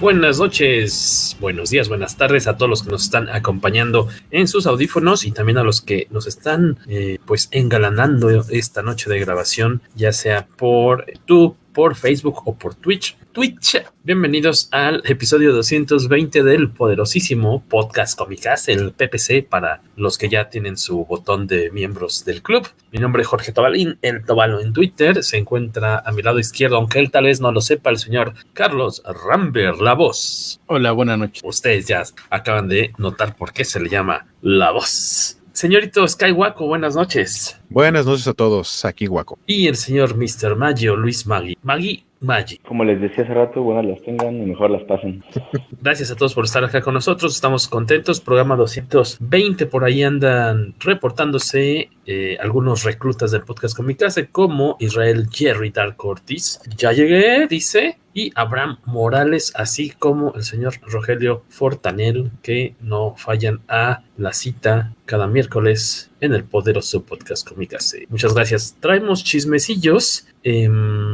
Buenas noches, buenos días, buenas tardes a todos los que nos están acompañando en sus audífonos y también a los que nos están eh, pues engalanando esta noche de grabación, ya sea por YouTube, por Facebook o por Twitch. Twitch, bienvenidos al episodio 220 del poderosísimo podcast Comicas, el PPC para los que ya tienen su botón de miembros del club. Mi nombre es Jorge Tobalín, el Tobalo en Twitter. Se encuentra a mi lado izquierdo, aunque él tal vez no lo sepa, el señor Carlos Ramber, la voz. Hola, buenas noches. Ustedes ya acaban de notar por qué se le llama la voz. Señorito Skywaco, buenas noches. Buenas noches a todos, aquí Waco. Y el señor Mr. Maggio, Luis Maggi. Maggi, Maggi. Como les decía hace rato, buenas las tengan y mejor las pasen. Gracias a todos por estar acá con nosotros, estamos contentos. Programa 220, por ahí andan reportándose eh, algunos reclutas del podcast Comicase, como Israel Jerry Dark Ortiz. Ya llegué, dice. Y Abraham Morales, así como el señor Rogelio Fortanel, que no fallan a la cita cada miércoles en el poderoso podcast Comicase. Muchas gracias. Traemos chismecillos eh,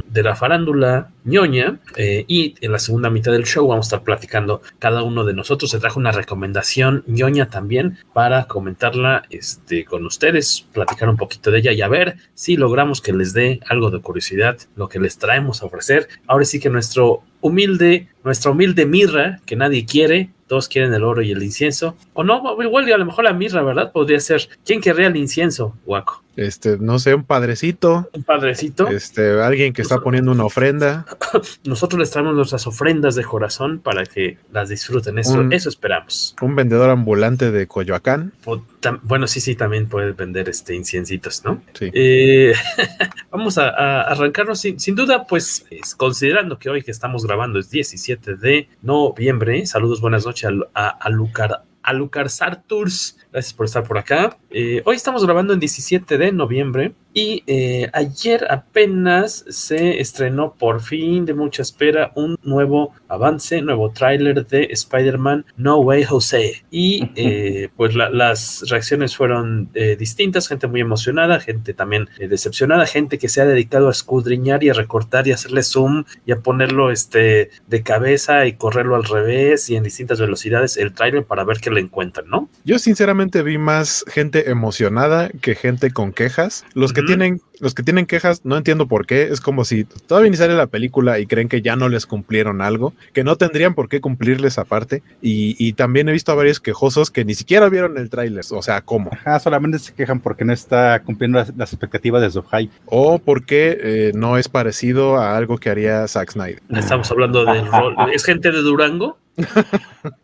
de la farándula ñoña eh, y en la segunda mitad del show vamos a estar platicando cada uno de nosotros. Se trajo una recomendación ñoña también para comentarla este, con ustedes, platicar un poquito de ella y a ver si logramos que les dé algo de curiosidad lo que les traemos a ofrecer. Ahora sí que nuestro humilde, nuestra humilde mirra que nadie quiere, todos quieren el oro y el incienso. O no, igual a lo mejor la mirra, ¿verdad? Podría ser. ¿Quién querría el incienso, Guaco? Este, no sé, un padrecito. Un padrecito. Este, alguien que está poniendo una ofrenda. Nosotros les traemos nuestras ofrendas de corazón para que las disfruten. Eso, Un- eso esperamos. Un vendedor ambulante de Coyoacán. O tam- Bueno, sí, sí, también puedes vender este inciencitos, ¿no? Sí. Eh, vamos a, a arrancarnos sin, sin duda, pues es- considerando que hoy que estamos grabando es 17 de noviembre. Saludos, buenas noches a, a, a Lucar. A Lucar Sarturs, gracias por estar por acá. Eh, hoy estamos grabando en 17 de noviembre y eh, ayer apenas se estrenó por fin de mucha espera un nuevo avance, nuevo tráiler de Spider-Man No Way Jose. Y eh, pues la- las reacciones fueron eh, distintas, gente muy emocionada, gente también decepcionada, gente que se ha dedicado a escudriñar y a recortar y a hacerle zoom y a ponerlo este, de cabeza y correrlo al revés y en distintas velocidades el tráiler para ver qué le encuentran, ¿no? Yo sinceramente vi más gente emocionada que gente con quejas. Los que Tienen, los que tienen quejas, no entiendo por qué. Es como si todavía ni sale la película y creen que ya no les cumplieron algo, que no tendrían por qué cumplirles aparte. Y, y también he visto a varios quejosos que ni siquiera vieron el tráiler. O sea, ¿cómo? Ajá, solamente se quejan porque no está cumpliendo las, las expectativas de su hype. O porque eh, no es parecido a algo que haría Zack Snyder. Estamos hablando del rol. ¿Es gente de Durango?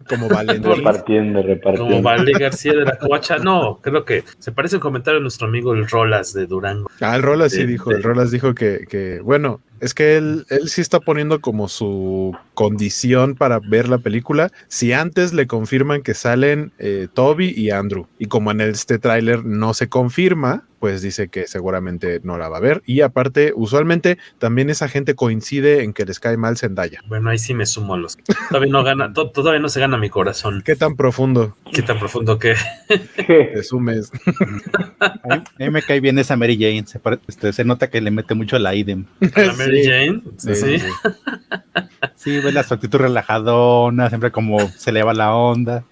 Como Valentín. Repartiendo, repartiendo. Como Vale García de la Coacha. No, creo que se parece un comentario de nuestro amigo el Rolas de Durango. Ah, el Rolas sí De- dijo, de- el Rolas dijo que, que, bueno, es que él, él sí está poniendo como su condición para ver la película si antes le confirman que salen eh, Toby y Andrew. Y como en este tráiler no se confirma, pues dice que seguramente no la va a ver. Y aparte, usualmente también esa gente coincide en que les cae mal Zendaya. Bueno, ahí sí me sumo a los. Todavía no gana, to- todavía no se gana mi corazón. ¿Qué tan profundo Qué tan profundo que. te sumes? A mí, a mí me cae bien esa Mary Jane. Se, pare- este, se nota que le mete mucho la idem. La Mary Sí. Jane. Sí. Sí. Sí, ve la su actitud relajadona, siempre como se le va la onda.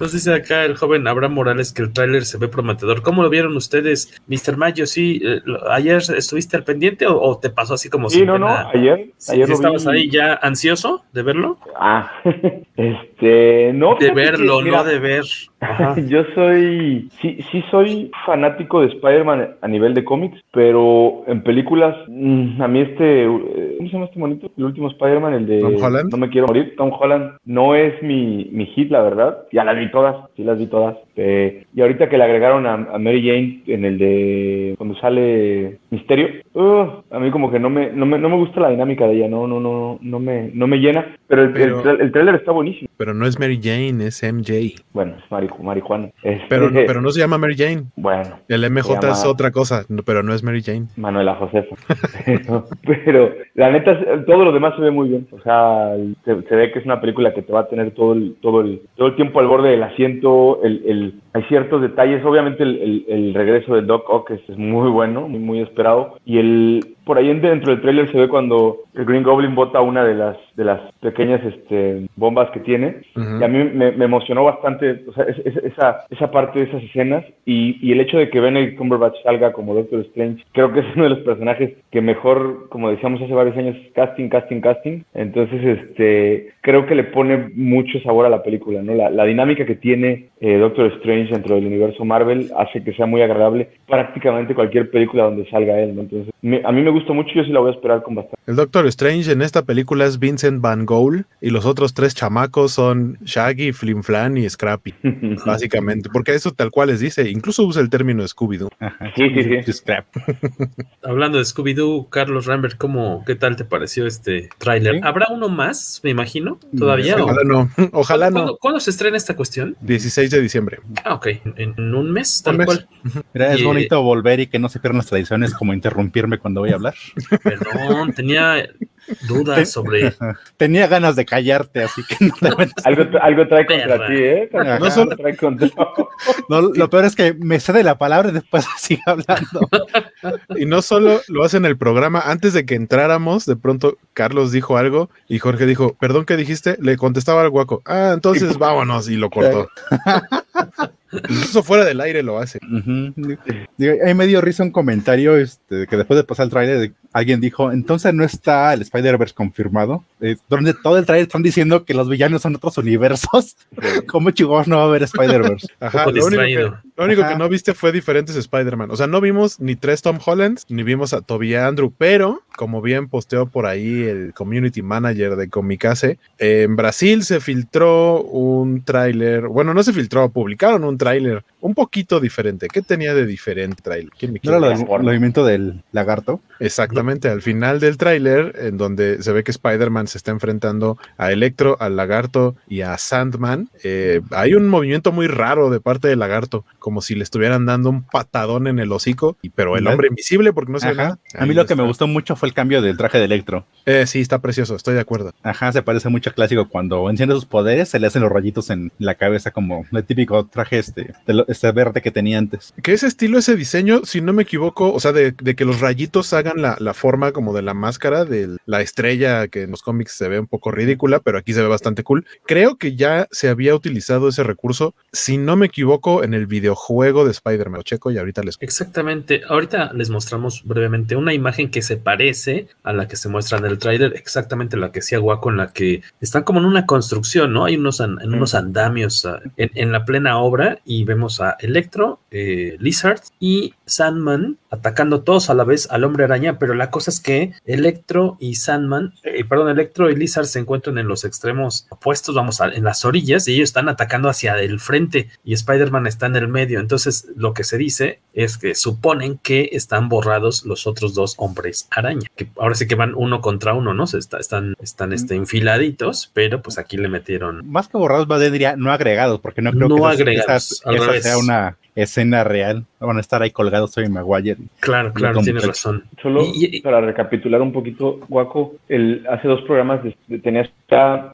Nos dice acá el joven Abraham Morales que el tráiler se ve prometedor. ¿Cómo lo vieron ustedes, Mr. Mayo? ¿Sí, eh, ayer estuviste al pendiente o, te pasó así como Sí, no, no, ayer. ayer ¿Estabas ahí ya ansioso de verlo? Ah, este, no. De verlo, no de ver. Yo soy, sí, sí soy fanático de Spider-Man a nivel de cómics, pero en películas, mm, a mí este, eh, ¿cómo se llama este monito? El último Spider-Man, el de Tom Holland. No me quiero morir, Tom Holland, no es mi, mi hit, la verdad. Ya las vi todas, sí las vi todas. Eh, y ahorita que le agregaron a, Mary Jane en el de cuando sale Misterio, uh, a mí como que no me, no me, no me gusta la dinámica de ella, no, no, no, no me, no me llena, pero el, el, trailer está buenísimo. Pero no es Mary Jane, es MJ. Bueno, es marihuana. Pero, pero no se llama Mary Jane. Bueno. El MJ es otra cosa, pero no es Mary Jane. Manuela Josefa. pero, la neta, todo lo demás se ve muy bien. O sea, se, ve que es una película que te va a tener todo el, todo el, todo el tiempo al borde del asiento. El, el hay ciertos detalles. Obviamente, el, el, regreso de Doc Ock es, muy bueno, muy, muy Y el, por ahí dentro del trailer se ve cuando el Green Goblin bota una de las de las pequeñas este, bombas que tiene. Y a mí me, emocionó bastante o sea, esa, esa parte de esas escenas. Y, y, el hecho de que Benedict Cumberbatch salga como Doctor Strange creo que es uno de los personajes que mejor como decíamos hace varios años casting casting casting. Entonces este creo que le pone mucho sabor a la película no la, la dinámica que tiene eh, Doctor Strange dentro del universo Marvel hace que sea muy agradable prácticamente cualquier película donde salga él ¿no? entonces a mí me gusta mucho yo sí la voy a esperar con bastante el Doctor Strange en esta película es Vincent Van Gogh y los otros tres chamacos son Shaggy, Flim Flan y Scrappy, básicamente, porque eso tal cual les dice, incluso usa el término Scooby-Doo. Sí, sí, sí. Scrap. Hablando de Scooby-Doo, Carlos Rambert, ¿cómo, ¿qué tal te pareció este tráiler? ¿Habrá uno más, me imagino, todavía? Ojalá no, ojalá no. ¿Cuándo, se estrena esta cuestión? 16 de diciembre. Ah, ok, en, un mes, tal cual. Mira, es bonito volver y que no se pierdan las tradiciones como interrumpirme cuando voy a hablar. Perdón, tenía dudas sobre. Tenía ganas de callarte, así que no te algo, algo trae contra ti, ¿eh? No solo... trae contra... no, lo peor es que me cede la palabra y después sigue hablando. Y no solo lo hace en el programa, antes de que entráramos, de pronto Carlos dijo algo y Jorge dijo, perdón, ¿qué dijiste? Le contestaba al guaco, ah, entonces vámonos, y lo cortó. Incluso fuera del aire lo hace. ahí me dio risa un comentario este, que después de pasar el trailer alguien dijo, entonces no está el Spider-Verse confirmado, eh, donde todo el trailer están diciendo que los villanos son otros universos. ¿Cómo chicos no va a haber Spider-Verse? lo único, que, no viste fue diferentes Spider-Man. O sea, no vimos ni tres Tom Hollands, ni vimos a Toby Andrew, pero como bien posteó por ahí el community manager de Comicase, en Brasil se filtró un tráiler, bueno, no se filtró, publicaron un tráiler un poquito diferente. ¿Qué tenía de diferente tráiler? ¿No era el movimiento del lagarto? Exactamente, al final del tráiler, en donde se ve que Spider-Man se está enfrentando a Electro, al lagarto y a Sandman, eh, hay un movimiento muy raro de parte del lagarto, como si le estuvieran dando un patadón en el hocico, pero el hombre invisible porque no se ve nada. A mí lo que me gustó mucho fue el cambio del traje de Electro. Eh, sí, está precioso, estoy de acuerdo. Ajá, se parece mucho a clásico cuando enciende sus poderes, se le hacen los rayitos en la cabeza como el típico traje este, este verde que tenía antes. Que ese estilo, ese diseño, si no me equivoco, o sea, de, que los rayitos hagan la, la, forma como de la máscara de la estrella que en los cómics se ve un poco ridícula, pero aquí se ve bastante cool. Creo que ya se había utilizado ese recurso, si no me equivoco, en el videojuego de Spider-Man. Checo y ahorita les. Exactamente. Ahorita les mostramos brevemente una imagen que se parece a la que se muestra en el trailer, exactamente la que hacía Guaco, en la que están como en una construcción, ¿no? Hay unos, en unos andamios ah, en, en la plena obra y vemos a Electro, eh, Lizard y Sandman atacando todos a la vez al hombre araña, pero la cosa es que Electro y Sandman, eh, perdón, Electro y Lizard se encuentran en los extremos opuestos, vamos, a, en las orillas, y ellos están atacando hacia el frente y Spider-Man está en el medio. Entonces, lo que se dice es que suponen que están borrados los otros dos hombres araña, que ahora sí que van uno contra uno, ¿no? Se están están este, enfiladitos, pero pues aquí le metieron. Más que borrados, va diría no agregados, porque no creo no que agregados, sea una escena real. Van a estar ahí colgados Tobey Maguire. Claro, claro, tienes razón. Solo para recapitular un poquito, Guaco, el, hace dos programas de, de, tenías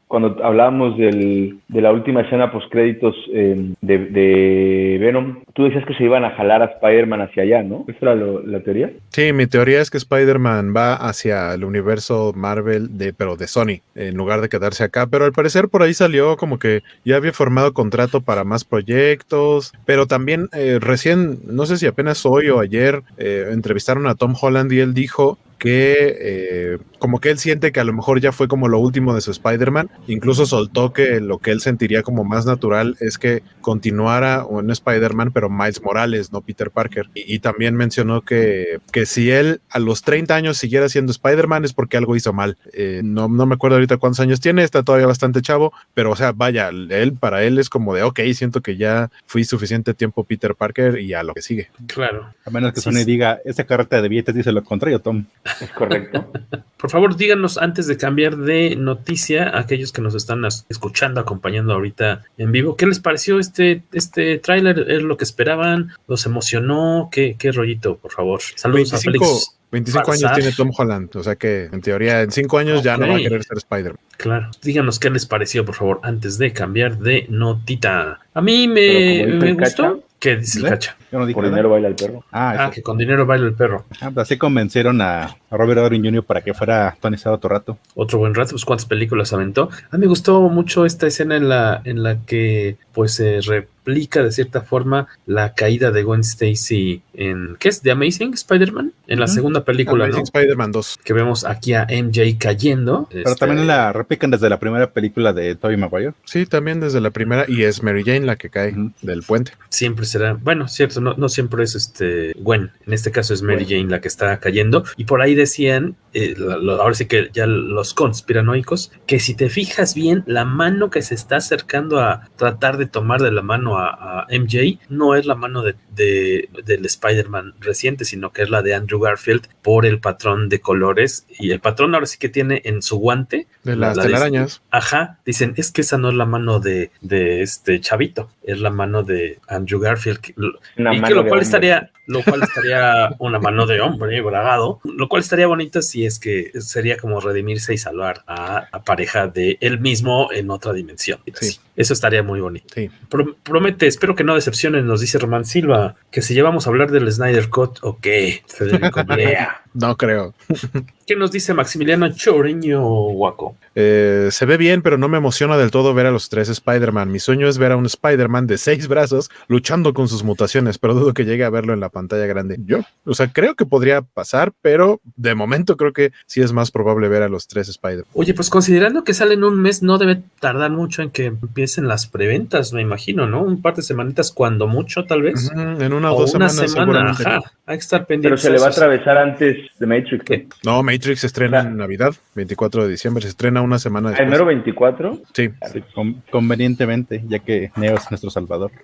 cuando hablábamos del, de la última escena post créditos eh, de, de, Venom, tú decías que se iban a jalar a Spider-Man hacia allá, ¿no? ¿Esa era lo, la teoría? Sí, mi teoría es que Spider-Man va hacia el universo Marvel, de, pero de Sony, en lugar de quedarse acá. Pero al parecer por ahí salió como que ya había formado contrato para más proyectos, pero también eh, recién, no sé si apenas hoy o ayer, eh, entrevistaron a Tom Holland y él dijo que eh, como que él siente que a lo mejor ya fue como lo último de su Spider-Man, incluso soltó que lo que él sentiría como más natural es que continuara un Spider-Man, pero Miles Morales, no Peter Parker. Y, y, también mencionó que, que si él a los 30 años siguiera siendo Spider-Man es porque algo hizo mal. Eh, no, no me acuerdo ahorita cuántos años tiene, está todavía bastante chavo, pero o sea, vaya, él para él es como de, ok, siento que ya fui suficiente tiempo Peter Parker y a lo que sigue. Claro. A menos que Sony sí. diga, esa carreta de billetes dice lo contrario, Tom. Es correcto. Por favor, díganos antes de cambiar de noticia a aquellos que nos están escuchando, acompañando ahorita en vivo, ¿qué les pareció este, este tráiler? ¿Es lo que esperaban? ¿Los emocionó? ¿Qué, qué rollito, por favor? Saludos 25, a Félix. 25 años tiene Tom Holland, o sea que en teoría en 5 años ya no va a querer ser Spider-Man. Claro. Díganos qué les pareció, por favor, antes de cambiar de notita. A mí me, me gustó. ¿Qué dice el ¿eh? cacha? Yo no dije nada. dinero baila el perro. Ah, Ah, que con dinero baila el perro. Ah, pues así convencieron a, a Robert Downey Jr. para que fuera Tony Stark otro rato. Otro buen rato, pues cuántas películas aventó. A mí me gustó mucho esta escena en la, en la que pues se replica de cierta forma la caída de Gwen Stacy en ¿qué es? The Amazing Spider-Man en la segunda película, Amazing ¿no? Spider-Man 2. Que vemos aquí a MJ cayendo. Pero este, también la replican desde la primera película de Tobey Maguire. Sí, también desde la primera, y es Mary Jane la que cae del puente. siempre será, bueno, cierto, no, no siempre es este Gwen, en este caso es Mary Jane la que está cayendo, y por ahí decían, eh, lo- lo- ahora sí que ya los conspiranoicos, que si te fijas bien, la mano que se está acercando a tratar de tomar de la mano a, a MJ no es la mano de, de- del Spider-Man reciente, sino que es la de Andrew Garfield por el patrón de colores, y el patrón ahora sí que tiene en su guante De la- las la de- telarañas. Ajá, dicen, es que esa no es la mano de, de este chavito, es la mano de Andrew Garfield. que- lo- Una y que lo cual estaría, lo cual estaría una mano de hombre, bragado, lo cual estaría bonito si es que sería como redimirse y salvar a, a pareja de él mismo en otra dimensión. Sí. Eso estaría muy bonito. Sí. Pro- promete, espero que no decepcionen, nos dice Román Silva, que si llevamos a hablar del Snyder Cut, o qué, Federico. No creo. ¿Qué nos dice Maximiliano Choreño Guaco? Eh, se ve bien, pero no me emociona del todo ver a los tres Spider-Man. Mi sueño es ver a un Spider-Man de seis brazos luchando con sus mutaciones, pero dudo que llegue a verlo en la pantalla grande. Yo, o sea, creo que podría pasar, pero de momento creo que sí es más probable ver a los tres Spider-Man. Oye, pues considerando que sale en un mes, no debe tardar mucho en que empiecen las preventas, me imagino, ¿no? Un par de semanitas, cuando mucho, tal vez. En una o o dos una semanas. semana, ajá. Hay que estar Pero pendientes. se le va a atravesar antes de Matrix. ¿Qué? No, Matrix se estrena en Navidad, 24 de diciembre, se estrena una semana ¿El después. mero 24? Sí. Sí, con- convenientemente, ya que Neo es nuestro salvador.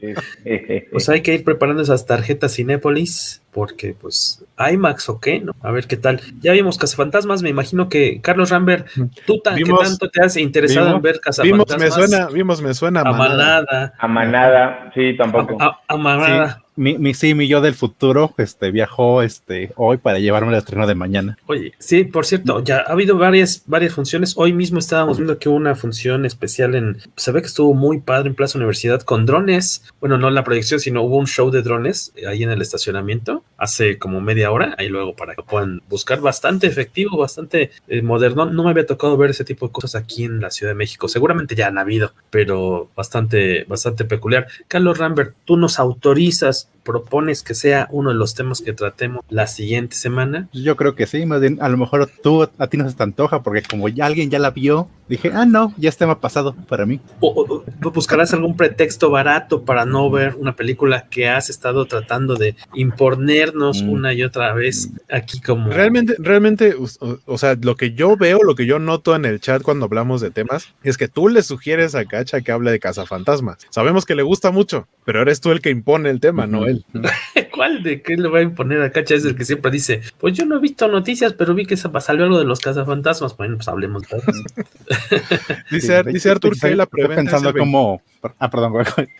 Pues hay que ir preparando esas tarjetas Cinépolis, porque pues IMAX o qué, ¿no? A ver qué tal. Ya vimos Cazafantasmas, me imagino que Carlos Rambert, tú tan, Vimos- ¿qué tanto te has interesado vimos- en ver Vimos, Cazafantasmas? me suena, vimos, me suena. a manada. manada, A manada, sí, tampoco. a, a manada. Mi, mi, sí, mi yo del futuro este, viajó este, hoy para llevarme el estreno de mañana. Oye, sí, por cierto, ya ha habido varias, varias funciones. Hoy mismo estábamos viendo que hubo una función especial en. Se ve que estuvo muy padre en Plaza Universidad con drones. Bueno, no la proyección, sino hubo un show de drones eh, ahí en el estacionamiento hace como media hora. Ahí luego para que puedan buscar. Bastante efectivo, bastante eh, moderno. No me había tocado ver ese tipo de cosas aquí en la Ciudad de México. Seguramente ya han habido, pero bastante, bastante peculiar. Carlos Rambert, tú nos autorizas, propones que sea uno de los temas que tratemos la siguiente semana. Yo creo que sí, más bien, a lo mejor tú, a ti no se te antoja, porque como ya alguien ya la vio, dije, ah, no, ya es tema pasado para mí. o, buscarás algún pretexto barato para no ver una película que has estado tratando de imponernos Mm. una y otra vez aquí como Realmente, realmente, o, o sea, lo que yo veo, lo que yo noto en el chat cuando hablamos de temas, es que tú le sugieres a Cacha que hable de cazafantasmas. Sabemos que le gusta mucho, pero eres tú el que impone el tema, no Ujú. Él. ¿Cuál de qué le voy a imponer a Cacha? Es el que siempre dice, pues yo no he visto noticias, pero vi que salió algo de los cazafantasmas. Bueno, pues hablemos de dice, dice Arthur que la preventa pensando es el como... Ah, perdón.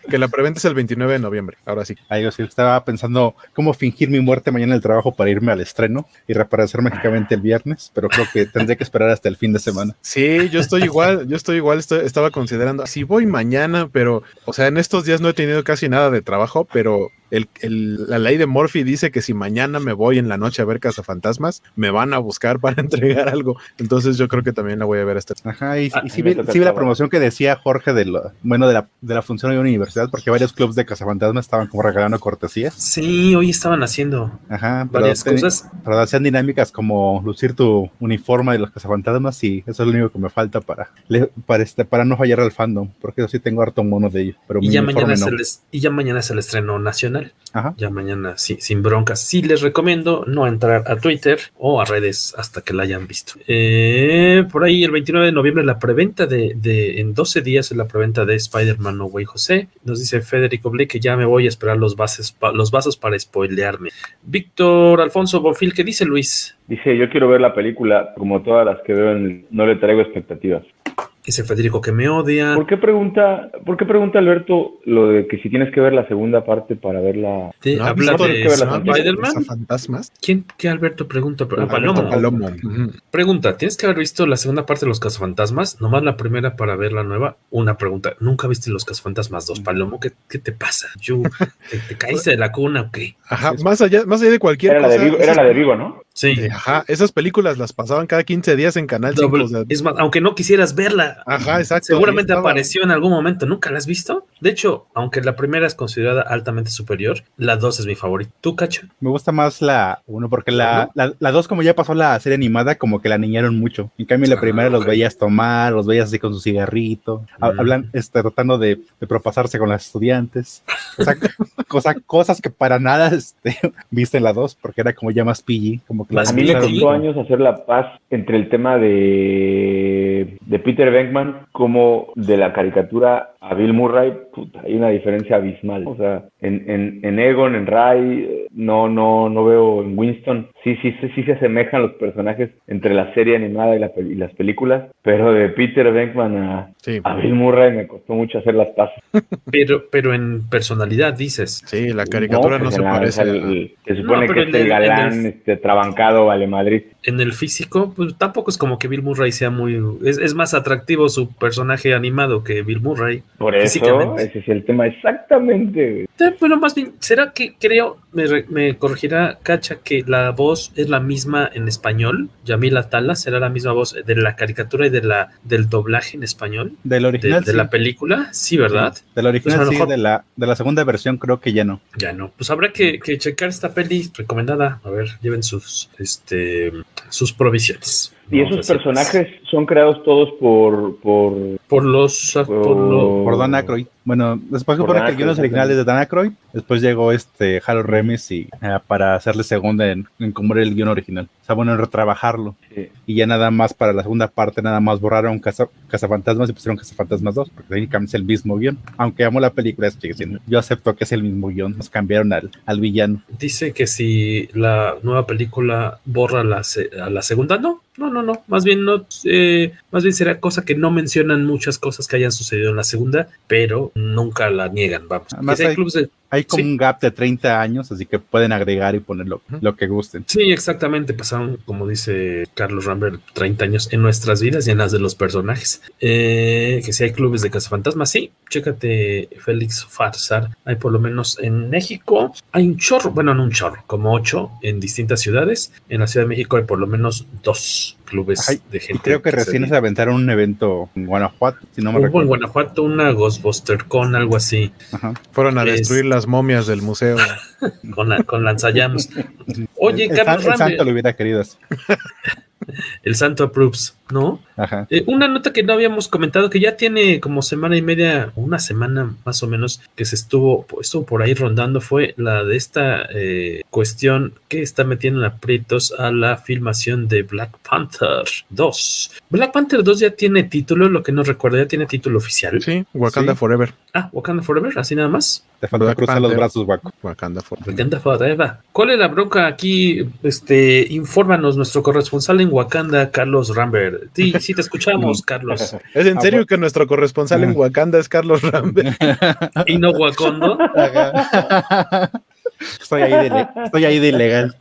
Que la preventa es el 29 de noviembre, ahora sí. Ahí yo sí estaba pensando cómo fingir mi muerte mañana en el trabajo para irme al estreno y reaparecer mágicamente el viernes, pero creo que tendré que esperar hasta el fin de semana. Sí, yo estoy igual, yo estoy igual, estaba considerando, si voy mañana, pero, o sea, en estos días no he tenido casi nada de trabajo, pero el, la ley de Morphy dice que si mañana me voy en la noche a ver Cazafantasmas, me van a buscar para entregar algo. Entonces yo creo que también la voy a ver esta. Ajá, y, si vi, la promoción que decía Jorge de lo, bueno, de la, de la función de una universidad, porque varios clubs de Cazafantasmas estaban como regalando cortesías. Sí, hoy estaban haciendo Ajá, varias cosas. Pero hacían dinámicas como lucir tu uniforme de los Cazafantasmas y eso es lo único que me falta para, para, este, para no fallar al fandom, porque yo sí tengo harto mono de ellos. Pero y, ya mañana y ya mañana es el estreno nacional. Ya mañana, sí, sin broncas. Sí les recomiendo no entrar a Twitter o a redes hasta que la hayan visto. Eh, por ahí el 29 de noviembre la preventa de, en 12 días es la preventa de Spider-Man No Way José. Nos dice Federico Blake que ya me voy a esperar los, bases, los vasos para spoilearme. Víctor Alfonso Bofil, ¿qué dice Luis? Dice, yo quiero ver la película como todas las que veo, en no le traigo expectativas. Dice Federico que me odia. ¿Por qué pregunta, por qué pregunta Alberto lo de que si tienes que ver la segunda parte para verla? ¿No habla de Spider-Man? fantasmas? ¿Quién? ¿Qué Alberto pregunta? Palomo. Palomo. Pregunta, ¿tienes que haber visto la segunda parte de Los Cazafantasmas? Nomás la primera para ver la nueva. Una pregunta, ¿nunca viste Los Cazafantasmas 2? Palomo, ¿qué, qué te pasa? Yo, ¿te, caíste de la cuna o qué? Ajá, más allá, más allá de cualquier era cosa. La de Vigo, era la de Vigo, ¿no? Sí. Ajá, esas películas las pasaban cada 15 días en Canal 5. es más, aunque no quisieras verla. Ajá, exacto. Seguramente apareció en algún momento. ¿Nunca la has visto? De hecho, aunque la primera es considerada altamente superior, la 2 es mi favorita. ¿Tú, Cacho? Me gusta más la 1 porque la 2, como ya pasó la serie animada, como que la niñaron mucho. En cambio, la primera los veías tomar, los veías así con su cigarrito. Hablan, este, tratando de, propasarse con las estudiantes. O sea, cosa, cosas que para nada este, viste en la 2 porque era como ya más PG. Como que a mí me costó años hacer la paz entre el tema de, de Peter Venkman como de la caricatura a Bill Murray, hay una diferencia abismal. O sea, en, en, en, Egon, en Ray, no, no, no veo en Winston. Sí, sí, sí, sí se asemejan los personajes entre la serie animada y, la, y las películas, pero de Peter Venkman a, a, Bill Murray me costó mucho hacer las paces. Pero, pero en personalidad dices. Sí, la caricatura no, pues se parece. se supone que es el galán este, trabancado, vale Madrid. En el físico, pues tampoco es como que Bill Murray sea muy. Es, es más atractivo su personaje animado que Bill Murray. Por eso, ese es el tema exactamente. Bueno, más bien, ¿será que creo, me, corregirá Cacha, que la voz es la misma en español? Yamila Tala será la misma voz de la caricatura y de la del doblaje en español. Del original. De, la película, sí, ¿verdad? del original, pues sí, de la, de la segunda versión creo que ya no. Ya no. Pues habrá que, checar esta peli recomendada. A ver, lleven sus, este, sus provisiones. Y esos personajes son creados todos por por, por los por, por, Dan Aykroyd. Bueno, después supone que el guion original es de Dan Aykroyd. Después llegó este Harold Remis y eh, para hacerle segunda en, en como era el guion original. O sea, bueno, en retrabajarlo. Y ya nada más para la segunda parte, nada más borraron Casa, Cazafantasmas y pusieron Cazafantasmas 2, porque técnicamente es el mismo guion. Aunque amo la película, yo acepto que es el mismo guion. Nos cambiaron al, al villano. Dice que si la nueva película borra la, a la segunda, no. No, no, no. Más bien no, eh, más bien será cosa que no mencionan muchas cosas que hayan sucedido en la segunda, pero nunca la niegan. Vamos. hay, hay, como un gap de 30 años, así que pueden agregar y poner lo, que gusten. Sí, exactamente. Pasaron, como dice Carlos Rambert, 30 años en nuestras vidas llenas de los personajes. Eh, que si hay clubes de cazafantasmas, sí. Chécate, Félix Farsar. Hay por lo menos en México, hay un chorro, bueno, no un chorro, como ocho en distintas ciudades. En la Ciudad de México hay por lo menos dos clubes de gente. Creo que, recién se aventaron un evento en Guanajuato, si no me Hubo en Guanajuato una Ghostbuster con algo así. Fueron a destruir las momias del museo. con, con lanzallamas. Oye, Carlos El, santo lo hubiera querido el santo approves, ¿no? Ajá. Eh, una nota que no habíamos comentado, que ya tiene como semana y media, una semana más o menos, que se estuvo, estuvo por ahí rondando, fue la de esta eh, cuestión que está metiendo en aprietos a la filmación de Black Panther 2. Black Panther 2 ya tiene título, lo que no recuerdo, ya tiene título oficial. Sí, Wakanda Forever. Ah, Wakanda Forever, así nada más. Te falta cruzar los brazos, Waco. Wakanda Forever. Wakanda Forever. ¿Cuál es la bronca aquí? Este, infórmanos nuestro corresponsal en Wakanda, Carlos Rambert. Sí, sí te escuchamos, Carlos. ¿Es en serio que nuestro corresponsal en Wakanda es Carlos Rambert? ¿Y no Wakondo? Estoy ahí de, estoy ahí de ilegal.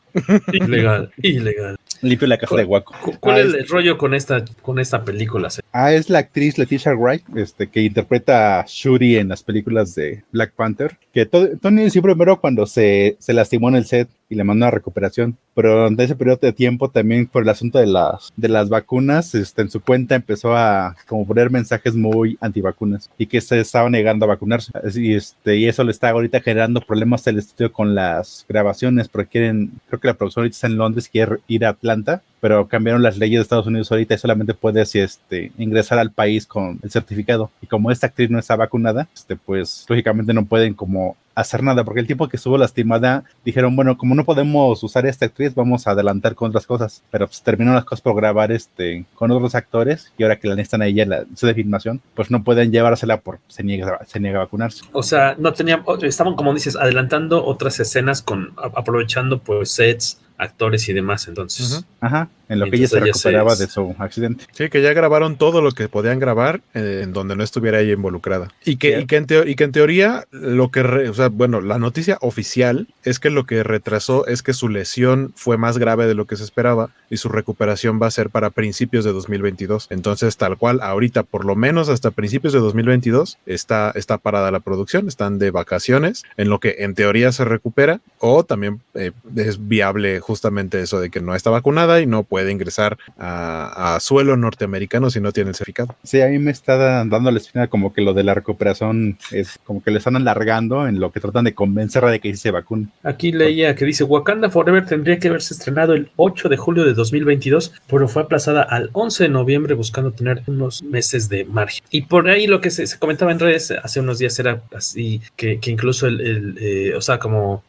Ilegal, ilegal. Limpio la caja de Waco. ¿Cuál es el rollo con esta, con esta película? Ah, es la actriz Leticia Wright, este, que interpreta a Shuri en las películas de Black Panther. Que Tony sí primero cuando se, se lastimó en el set y le mandó a recuperación. Pero durante ese periodo de tiempo, también por el asunto de las, de las vacunas, este, en su cuenta empezó a como poner mensajes muy antivacunas y que se estaba negando a vacunarse. Y, este, y eso le está ahorita generando problemas al estudio con las grabaciones, porque quieren, creo que la producción ahorita está en Londres, quiere ir a Atlanta pero cambiaron las leyes de Estados Unidos ahorita y solamente puedes este, ingresar al país con el certificado. Y como esta actriz no está vacunada, este, pues lógicamente no pueden como hacer nada, porque el tiempo que estuvo lastimada dijeron, bueno, como no podemos usar esta actriz, vamos a adelantar con otras cosas, pero pues terminaron las cosas por grabar este, con otros actores y ahora que la necesitan a ella en la de filmación, pues no pueden llevársela por se niega, se niega a vacunarse. O sea, no tenían, estaban como dices, adelantando otras escenas con aprovechando pues sets actores y demás, entonces. Ajá, en lo que ella se recuperaba de su accidente. Sí, que ya grabaron todo lo que podían grabar eh, en donde no estuviera ella involucrada. Y que, y que, en, y que en teoría, lo que, o sea, bueno, la noticia oficial es que lo que retrasó es que su lesión fue más grave de lo que se esperaba y su recuperación va a ser para principios de 2022. Entonces, tal cual, ahorita, por lo menos hasta principios de 2022, está, está parada la producción, están de vacaciones, en lo que en teoría se recupera, o también eh, es viable justamente eso de que no está vacunada y no puede ingresar a, suelo norteamericano si no tiene el certificado. Sí, a mí me está dando la espina como que lo de la recuperación es como que le están alargando en lo que tratan de convencerla de que sí se vacune. Aquí leía que dice Wakanda Forever tendría que haberse estrenado el 8 de julio de 2022, pero fue aplazada al 11 de noviembre buscando tener unos meses de margen. Y por ahí lo que se, comentaba en redes hace unos días era así, que, incluso el, eh, o sea, como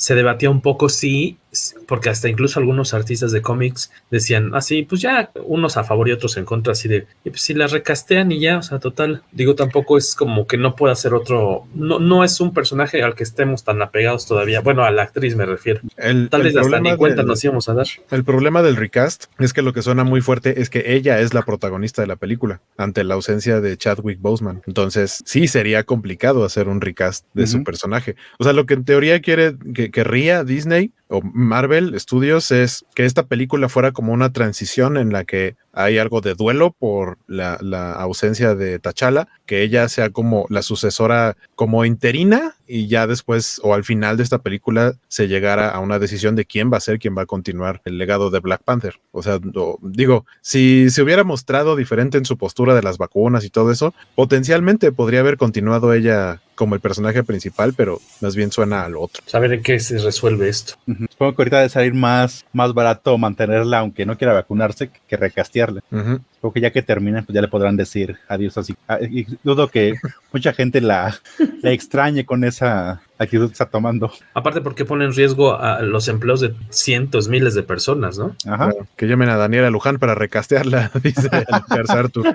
se debatía un poco si porque hasta incluso algunos artistas de cómics decían así, pues ya unos a favor y otros en contra, así de, y pues si la recastean y ya, o sea, total, digo, tampoco es como que no pueda ser otro, no, no es un personaje al que estemos tan apegados todavía, bueno, a la actriz me refiero, tal vez hasta ni cuenta nos íbamos a dar. El problema del recast es que lo que suena muy fuerte es que ella es la protagonista de la película, ante la ausencia de Chadwick Boseman, entonces sí sería complicado hacer un recast de su personaje, o sea, lo que en teoría quiere, que querría Disney o Marvel Studios es que esta película fuera como una transición en la que hay algo de duelo por la, ausencia de T'Challa, que ella sea como la sucesora como interina y ya después o al final de esta película se llegara a una decisión de quién va a ser quien va a continuar el legado de Black Panther. O sea, digo, si se hubiera mostrado diferente en su postura de las vacunas y todo eso, potencialmente podría haber continuado ella como el personaje principal, pero más bien suena al otro. Saber en qué se resuelve esto. Supongo que ahorita debe salir más, más barato mantenerla aunque no quiera vacunarse que recastearle. Creo que ya que termine, pues ya le podrán decir adiós así. Ah, y dudo que mucha gente la, la extrañe con esa actitud que está tomando. Aparte porque pone en riesgo a los empleos de cientos, miles de personas, ¿no? Ajá. que llamen a Daniela Luján para recastearla, dice Arthur.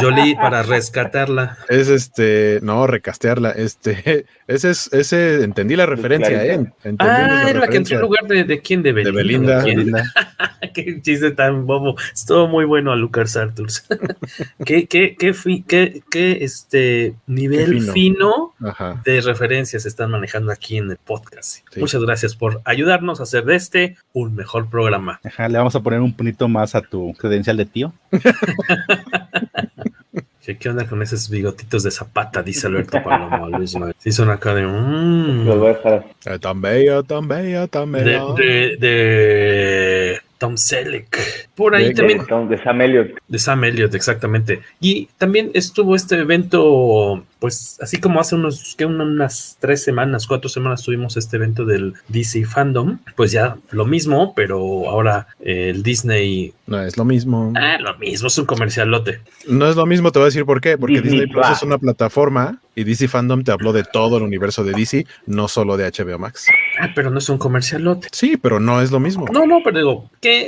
Jolie para rescatarla. Es este, no, recastearla, este, ese es, ese, entendí la referencia, ¿eh? ah, era la que entró en lugar de, de quién, de Belinda. De Belinda. qué chiste tan bobo. Estuvo muy bueno a Lucas Arthur. qué, qué, qué, qué, qué, este nivel fino, de referencias están manejando aquí en el podcast. Muchas gracias por ayudarnos a hacer de este un mejor programa. le vamos a poner un punito más a tu credencial de tío. ¿Qué, onda con esos bigotitos de zapata? Dice Alberto Palomo Luis Sí, son acá de. Mmm. Tan bella, tan bella, tan bella. de, de Tom Selleck. Por ahí también. De, Sam Elliott. De Sam Elliott, exactamente. Y también estuvo este evento pues así como hace unos, que unas tres semanas, cuatro semanas tuvimos este evento del DC Fandom, pues ya lo mismo, pero ahora eh, el Disney... No es lo mismo. Ah, lo mismo, es un comercialote. No es lo mismo, te voy a decir por qué, porque Disney, Plus es una plataforma y DC Fandom te habló de todo el universo de DC, no solo de HBO Max. Ah, pero no es un comercialote. Sí, pero no es lo mismo. No, no, pero digo, ¿qué,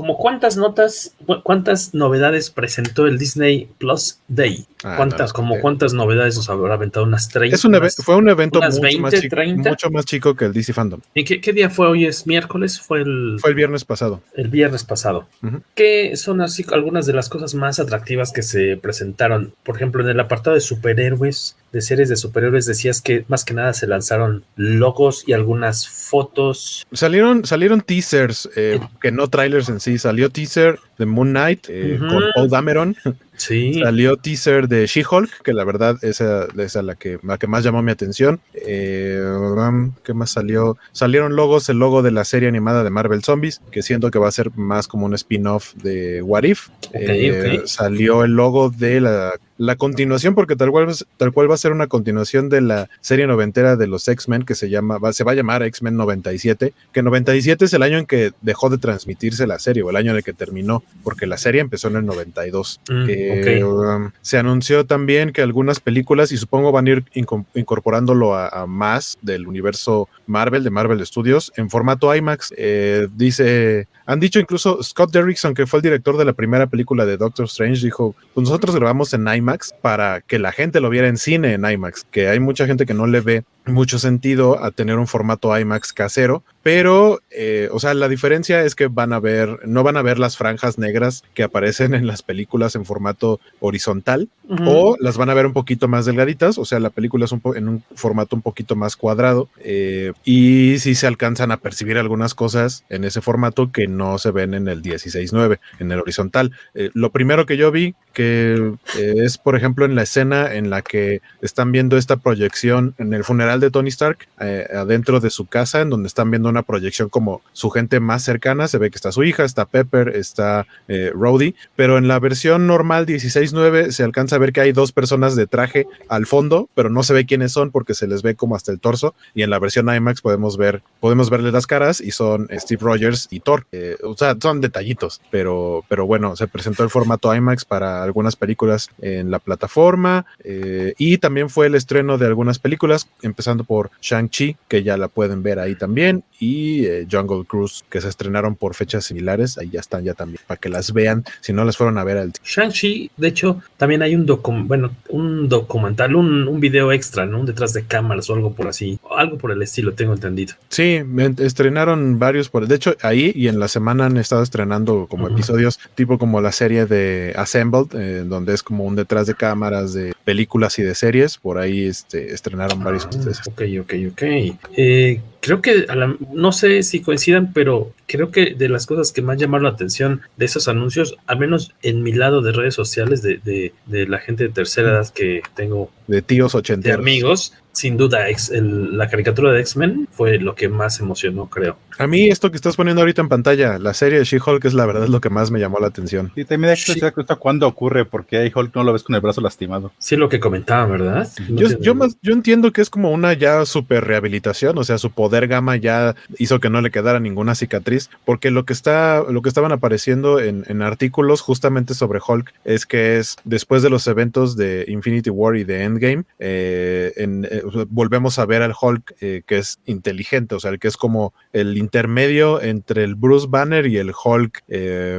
como cuántas notas, cuántas novedades presentó el Disney Plus Day. Ah, ¿Cuántas, como cuántas novedades nos habrá aventado? Unas 30. Es un fue un evento mucho, más chico, mucho, más chico, que el DC Fandom. ¿Y qué, día fue hoy? ¿Es miércoles? Fue el, fue el viernes pasado. El viernes pasado. ¿Qué son así algunas de las cosas más atractivas que se presentaron? Por ejemplo, en el apartado de superhéroes, de series de superhéroes, decías que más que nada se lanzaron logos y algunas fotos. Salieron, salieron teasers, eh, que no trailers en sí. Salió teaser de Moon Knight eh, con Paul Dameron. Sí. Salió teaser de She-Hulk, que la verdad esa es la que, la que más llamó mi atención. Eh, ¿Qué más salió? Salieron logos, el logo de la serie animada de Marvel Zombies, que siento que va a ser más como un spin-off de What If. Eh, salió el logo de la la continuación, porque tal cual, tal cual va a ser una continuación de la serie noventera de los X-Men que se llama, se va a llamar X-Men 97, que 97 es el año en que dejó de transmitirse la serie o el año en el que terminó, porque la serie empezó en el 92. Mm, um, se anunció también que algunas películas, y supongo van a ir incorporándolo a, más del universo Marvel, de Marvel Studios, en formato IMAX. Eh, dice han dicho incluso Scott Derrickson, que fue el director de la primera película de Doctor Strange, dijo, pues nosotros grabamos en IMAX para que la gente lo viera en cine en IMAX, que hay mucha gente que no le ve mucho sentido a tener un formato IMAX casero, pero, eh, o sea, la diferencia es que van a ver, no van a ver las franjas negras que aparecen en las películas en formato horizontal, o las van a ver un poquito más delgaditas, o sea, la película es un en un formato un poquito más cuadrado, eh, y si se alcanzan a percibir algunas cosas en ese formato que no se ven en el 16.9, en el horizontal. Eh, lo primero que yo vi, que es, por ejemplo, en la escena en la que están viendo esta proyección en el funeral de Tony Stark eh, adentro de su casa, en donde están viendo una proyección como su gente más cercana. Se ve que está su hija, está Pepper, está eh, Rhodey, pero en la versión normal 16.9 se alcanza a ver que hay dos personas de traje al fondo, pero no se ve quiénes son porque se les ve como hasta el torso. Y en la versión IMAX podemos ver, podemos verle las caras y son Steve Rogers y Thor. Eh, o sea, son detallitos, pero, pero bueno, se presentó el formato IMAX para algunas películas en la plataforma y también fue el estreno de algunas películas empezando por Shang-Chi, que ya la pueden ver ahí también, y eh, Jungle Cruise, que se estrenaron por fechas similares, ahí ya están ya también, para que las vean, si no las fueron a ver al... Shang-Chi, de hecho, también hay un, bueno, un documental, un, un, video extra, ¿no? Detrás de cámaras o algo por así, algo por el estilo, tengo entendido. Sí, estrenaron varios, por, de hecho, ahí y en la semana han estado estrenando como episodios, tipo como la serie de Assembled, eh, donde es como un detrás de cámaras de películas y de series, por ahí este, estrenaron varios Ok, ok, ok. Eh, creo que, no sé si coincidan, pero creo que de las cosas que más llamaron la atención de esos anuncios, al menos en mi lado de redes sociales, de, de, de la gente de tercera edad que tengo. De tíos ochenteros. De amigos, sin duda, la caricatura de X-Men fue lo que más emocionó, creo. A mí esto que estás poniendo ahorita en pantalla, la serie de She-Hulk es la verdad es lo que más me llamó la atención. Y también da cuenta cuándo ocurre, porque ahí Hulk no lo ves con el brazo lastimado. Sí, lo que comentaba, ¿verdad? yo, yo, más, yo entiendo que es como una ya super rehabilitación, o sea, su poder gamma ya hizo que no le quedara ninguna cicatriz, porque lo que está, lo que estaban apareciendo en, en artículos justamente sobre Hulk es que es después de los eventos de Infinity War y de Endgame, eh, eh, volvemos a ver al Hulk eh, que es inteligente, o sea, el que es como el intermedio entre el Bruce Banner y el Hulk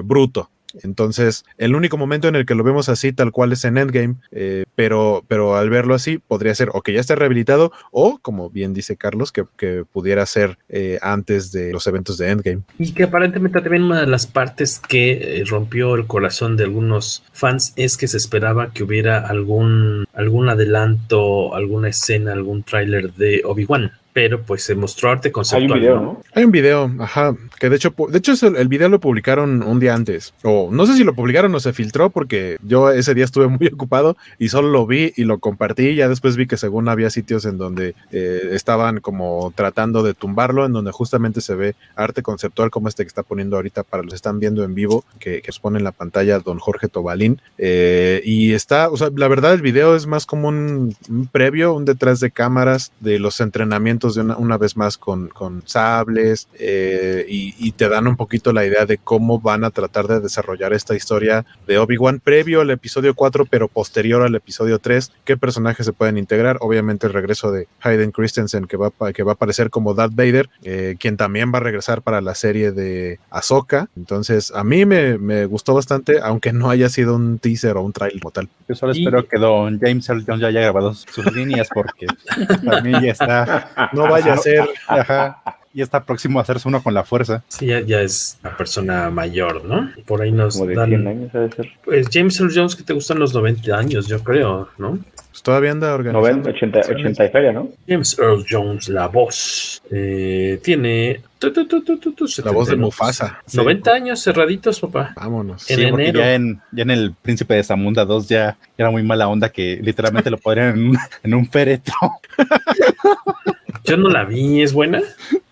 bruto. Entonces, el único momento en el que lo vemos así, tal cual es en Endgame, eh, pero, pero al verlo así, podría ser o que ya esté rehabilitado, o como bien dice Carlos, que, pudiera ser eh, antes de los eventos de Endgame. Y que aparentemente también una de las partes que eh, rompió el corazón de algunos fans es que se esperaba que hubiera algún, algún adelanto, alguna escena, algún tráiler de Obi-Wan pero pues se mostró arte conceptual. Hay un video, ¿no? Hay un video, ajá, que de hecho, de hecho el, el, video lo publicaron un día antes, o no sé si lo publicaron o se filtró, porque yo ese día estuve muy ocupado y solo lo vi y lo compartí, ya después vi que según había sitios en donde eh, estaban como tratando de tumbarlo, en donde justamente se ve arte conceptual como este que está poniendo ahorita para los que están viendo en vivo, que, que pone en la pantalla don Jorge Tobalín, eh, y está, o sea, la verdad el video es más como un, un previo, un detrás de cámaras de los entrenamientos de una, una vez más con, con sables eh, y, y, te dan un poquito la idea de cómo van a tratar de desarrollar esta historia de Obi-Wan previo al episodio 4 pero posterior al episodio 3, qué personajes se pueden integrar, obviamente el regreso de Hayden Christensen que va, que va a aparecer como Darth Vader, eh, quien también va a regresar para la serie de Ahsoka, entonces a mí me, me, gustó bastante, aunque no haya sido un teaser o un trailer como tal. Yo solo y... espero que don James Earl Jones ya haya grabado sus líneas porque para mí ya está no vaya a ser. Ajá. Y está próximo a hacerse uno con la fuerza. Sí, ya, ya es una persona mayor, ¿no? Por ahí nos Como de dan. 100 años debe ser. Pues James Earl Jones, que te gustan los 90 años, yo creo, ¿no? Pues todavía anda organizando. 90, 80, 80 y feria, ¿no? James Earl Jones, la voz. Eh, tiene. Tu, tu, tu, la voz de Mufasa. 90 sí. años cerraditos, papá. Vámonos. En sí, enero. Ya en, ya en el Príncipe de Zamunda 2 ya era muy mala onda que literalmente lo podrían en, en un féretro. Yo no la vi, ¿es buena?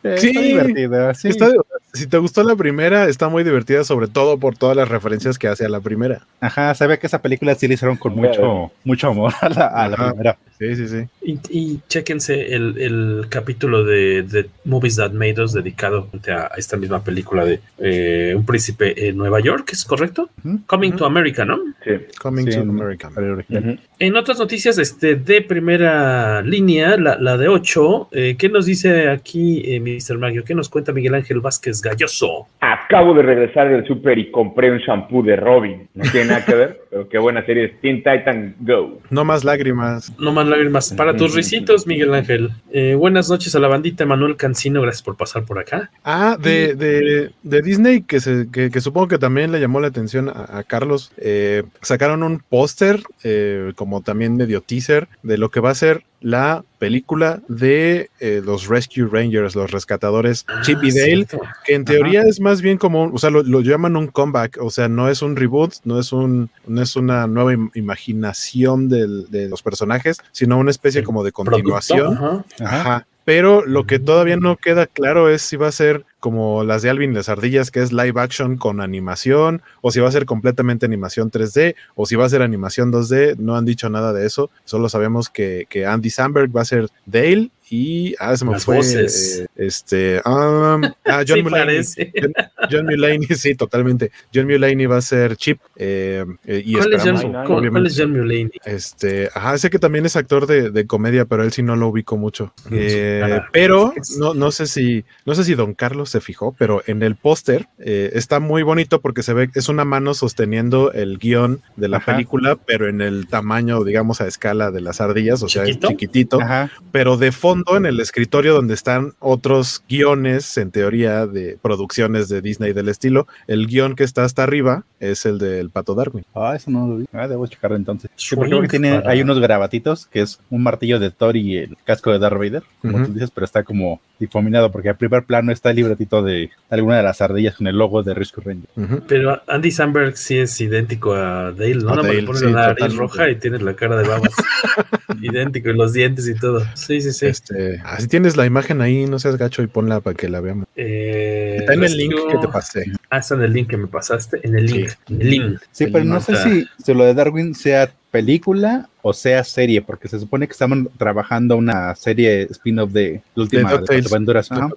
Eh, sí, está divertida. Sí. Está, si te gustó la primera, está muy divertida, sobre todo por todas las referencias que hace a la primera. Ajá, se ve que esa película sí le hicieron con mucho, mucho amor a la, a la primera. Sí, sí, sí. Y, y chéquense el, el, capítulo de, de, Movies That Made Us dedicado a, esta misma película de eh, Un Príncipe en Nueva York, ¿es correcto? Uh -huh. Coming uh -huh. to America, ¿no? Sí. Coming sí, to America. Uh -huh. En otras noticias este, de primera línea, la, la de 8, eh, ¿qué nos dice aquí eh, Mr. Maggio? ¿Qué nos cuenta Miguel Ángel Vázquez Galloso? Acabo de regresar del súper y compré un shampoo de Robin. No tiene nada que ver, pero qué buena serie es Teen Titan Go. No más lágrimas. No más lágrimas. Para tus risitos, Miguel Ángel. Eh, buenas noches a la bandita Manuel Cancino, gracias por pasar por acá. Ah, de, de, de Disney, que, se, que, que, supongo que también le llamó la atención a, a Carlos. Eh, sacaron un póster, eh, como también medio teaser, de lo que va a ser la película de eh, los Rescue Rangers, los rescatadores ah, Chip y Dale, cierto. que en teoría Ajá. es más bien como, o sea, lo, lo, llaman un comeback, o sea, no es un reboot, no es un, no es una nueva im imaginación del, de los personajes, sino una especie como de continuación. Ajá. Ajá. Pero lo que todavía no queda claro es si va a ser como las de Alvin y las ardillas, que es live action con animación, o si va a ser completamente animación 3D, o si va a ser animación 2D, no han dicho nada de eso, solo sabemos que, que Andy Samberg va a ser Dale y ah, se me Las fue voces. eh, este um, ah, John, Sí, Mulaney. John, John Mulaney, sí, totalmente. John Mulaney va a ser Chip eh, eh, y ¿Cuál es, John, cuál- obviamente, cuál es John Mulaney? este, ajá, sé que también es actor de, de comedia, pero él sí no lo ubico mucho. Mm, Eh, pero no, no sé si, no sé si Don Carlos se fijó, pero en el póster eh, está muy bonito porque se ve, es una mano sosteniendo el guion de la Ajá. película, pero en el tamaño, digamos, a escala de las ardillas, o sea, es chiquitito. Ajá. Pero de fondo, en el escritorio donde están otros guiones, en teoría, de producciones de Disney del estilo, el guion que está hasta arriba es el del Pato Darwin. Ah, eso no lo vi. Ah, debo checarlo entonces. Sí, porque creo que tiene, para- hay unos grabatitos que es un martillo de Thor y el casco de Darth Vader, como Ujú. tú dices, pero está como difuminado porque al primer plano está el libretito de alguna de las ardillas con el logo de Rescue Ranger. Pero Andy Samberg sí es idéntico a Dale, ¿no? Le Dale, pone sí, la nariz roja y tiene la cara de babas. idéntico, y los dientes y todo. Sí, sí, sí. Este, ah, si tienes la imagen ahí, no seas gacho y ponla para que la veamos. Eh, Está en el link que te pasé. Ah, está en el link que me pasaste. En el link. Sí. En el link. Sí, El pero link no sé está- si, si lo de Darwin sea película o sea serie, porque se supone que estaban trabajando una serie spin-off de la última de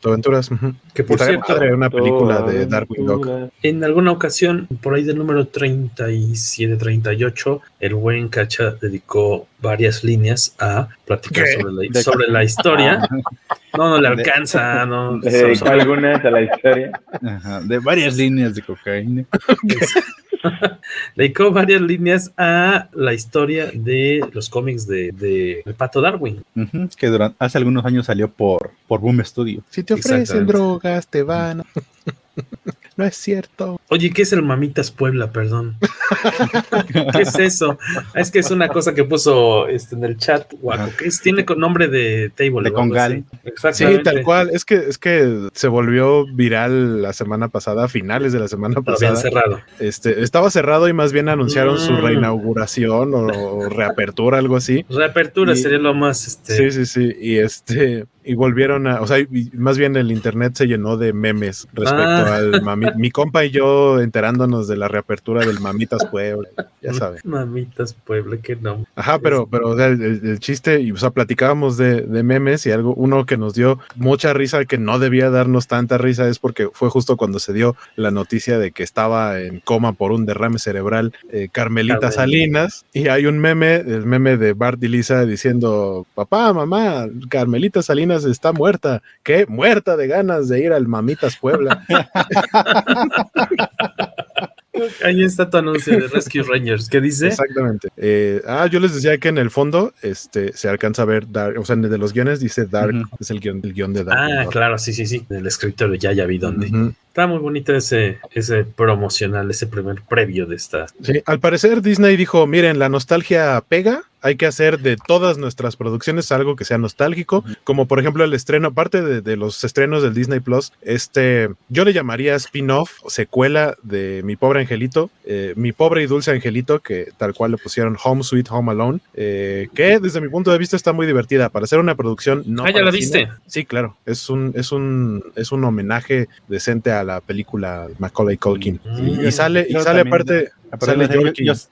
Aventuras. Que por cierto, padre una película de Darwin Dog. En alguna ocasión, por ahí del número 37, 38, el buen Cacha dedicó varias líneas a platicar sobre la, sobre la historia. No, no le alcanza, no. Dedicó algunas a la historia. Ajá, de varias líneas de cocaína. dedicó varias líneas a la historia de los cómics de, de El Pato Darwin. Que durante, hace algunos años salió por, por Boom Studio. Si te ofrecen drogas, te van. no es cierto. Oye, ¿qué es el Mamitas Puebla? Perdón. ¿Qué es eso? Es que es una cosa que puso este, en el chat, Guaco, que es, tiene nombre de table. De Congal. Sí, tal cual. Es que, es que se volvió viral la semana pasada, a finales de la semana pasada. cerrado. Este, estaba cerrado y más bien anunciaron su mm. reinauguración o, reapertura, algo así. Reapertura sería lo más. Este... Sí, sí, sí. Y este, y volvieron a, o sea, más bien el internet se llenó de memes respecto ah. al mami, mi compa y yo enterándonos de la reapertura del Mamitas Puebla, ya sabes. Mamitas Puebla, que no. Ajá, pero, pero el, chiste, y o sea, platicábamos de, de, memes y algo, uno que nos dio mucha risa, que no debía darnos tanta risa, es porque fue justo cuando se dio la noticia de que estaba en coma por un derrame cerebral eh, Carmelita Salinas, y hay un meme, el meme de Bart y Lisa diciendo, papá, mamá, Carmelita Salinas está muerta. ¿Qué? Muerta de ganas de ir al Mamitas Puebla. Ahí está tu anuncio de Rescue Rangers. ¿Qué dice? Exactamente. Eh, ah, yo les decía que en el fondo este, se alcanza a ver Dark, o sea, de los guiones dice Dark, es el guion, el guion de Dark. Ah, claro, sí, sí, sí. En el escritorio ya, ya vi dónde. Está muy bonito ese, ese promocional, ese primer previo de esta. Sí, al parecer Disney dijo, miren, la nostalgia pega, hay que hacer de todas nuestras producciones algo que sea nostálgico, como por ejemplo el estreno, aparte de, los estrenos del Disney Plus, este, yo le llamaría spin-off, secuela de Mi Pobre Angelito, eh, Mi Pobre y Dulce Angelito, que tal cual le pusieron Home Sweet Home Alone, eh, que desde mi punto de vista está muy divertida para hacer una producción. No ah, ya la viste. Sí, claro, es un, es un, es un homenaje decente a la película Macaulay Culkin. Mm. y, sale, y sale aparte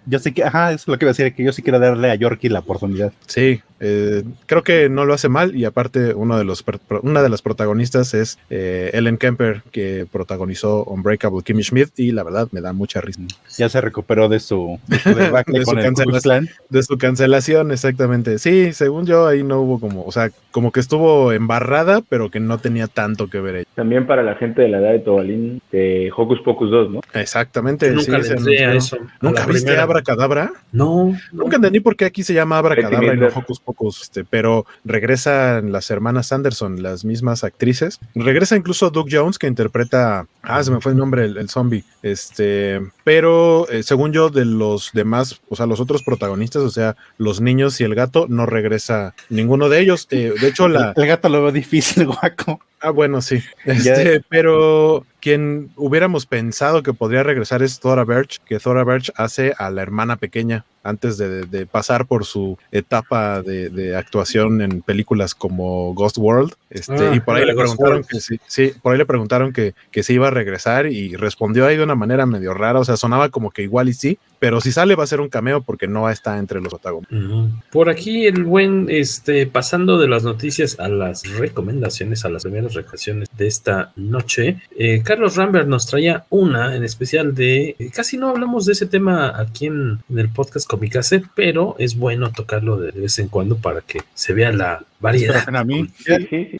yo, sé que, ajá, eso es lo que iba a decir, que yo sí quiero darle a Yorkie la oportunidad. Sí, eh, creo que no lo hace mal y aparte uno de los, una de las protagonistas es eh, Ellen Kemper, que protagonizó Unbreakable Kimmy Schmidt y la verdad me da mucha risa. Ya se recuperó de su, de su, cancelación, de su cancelación, exactamente. Sí, según yo ahí no hubo como, o sea, como que estuvo embarrada, pero que no tenía tanto que ver ella. También para la gente de la edad de Tobalín, de Hocus Pocus 2, ¿no? Exactamente. Nunca sí, eso. ¿Nunca viste Abra Cadabra? No. Nunca entendí por qué aquí se llama Abra Cadabra y no Hocus Pocus, este, pero regresan las hermanas Anderson, las mismas actrices. Regresa incluso Doug Jones, que interpreta, ah, se me fue el nombre, el, zombie. Este, pero eh, según yo, de los demás, o sea, los otros protagonistas, o sea, los niños y el gato, no regresa ninguno de ellos. Eh, de hecho, la... El gato lo veo difícil, guaco. Ah, bueno, sí. Este, pero quien hubiéramos pensado que podría regresar es Thora Birch, que Thora Birch hace a la hermana pequeña antes de, pasar por su etapa de, actuación en películas como Ghost World. Este, ah, y por ahí le preguntaron que sí, por ahí le preguntaron que, que se iba a regresar y respondió ahí de una manera medio rara. O sea, sonaba como que igual y sí, pero si sale va a ser un cameo porque no está entre los protagonistas. Por aquí el buen, este, pasando de las noticias a las recomendaciones, a las primeras recomendaciones de esta noche, eh, Carlos Rambert nos traía una en especial de, eh, casi no hablamos de ese tema aquí en, el podcast Comicase, pero es bueno tocarlo de vez en cuando para que se vea la variedad. A mí,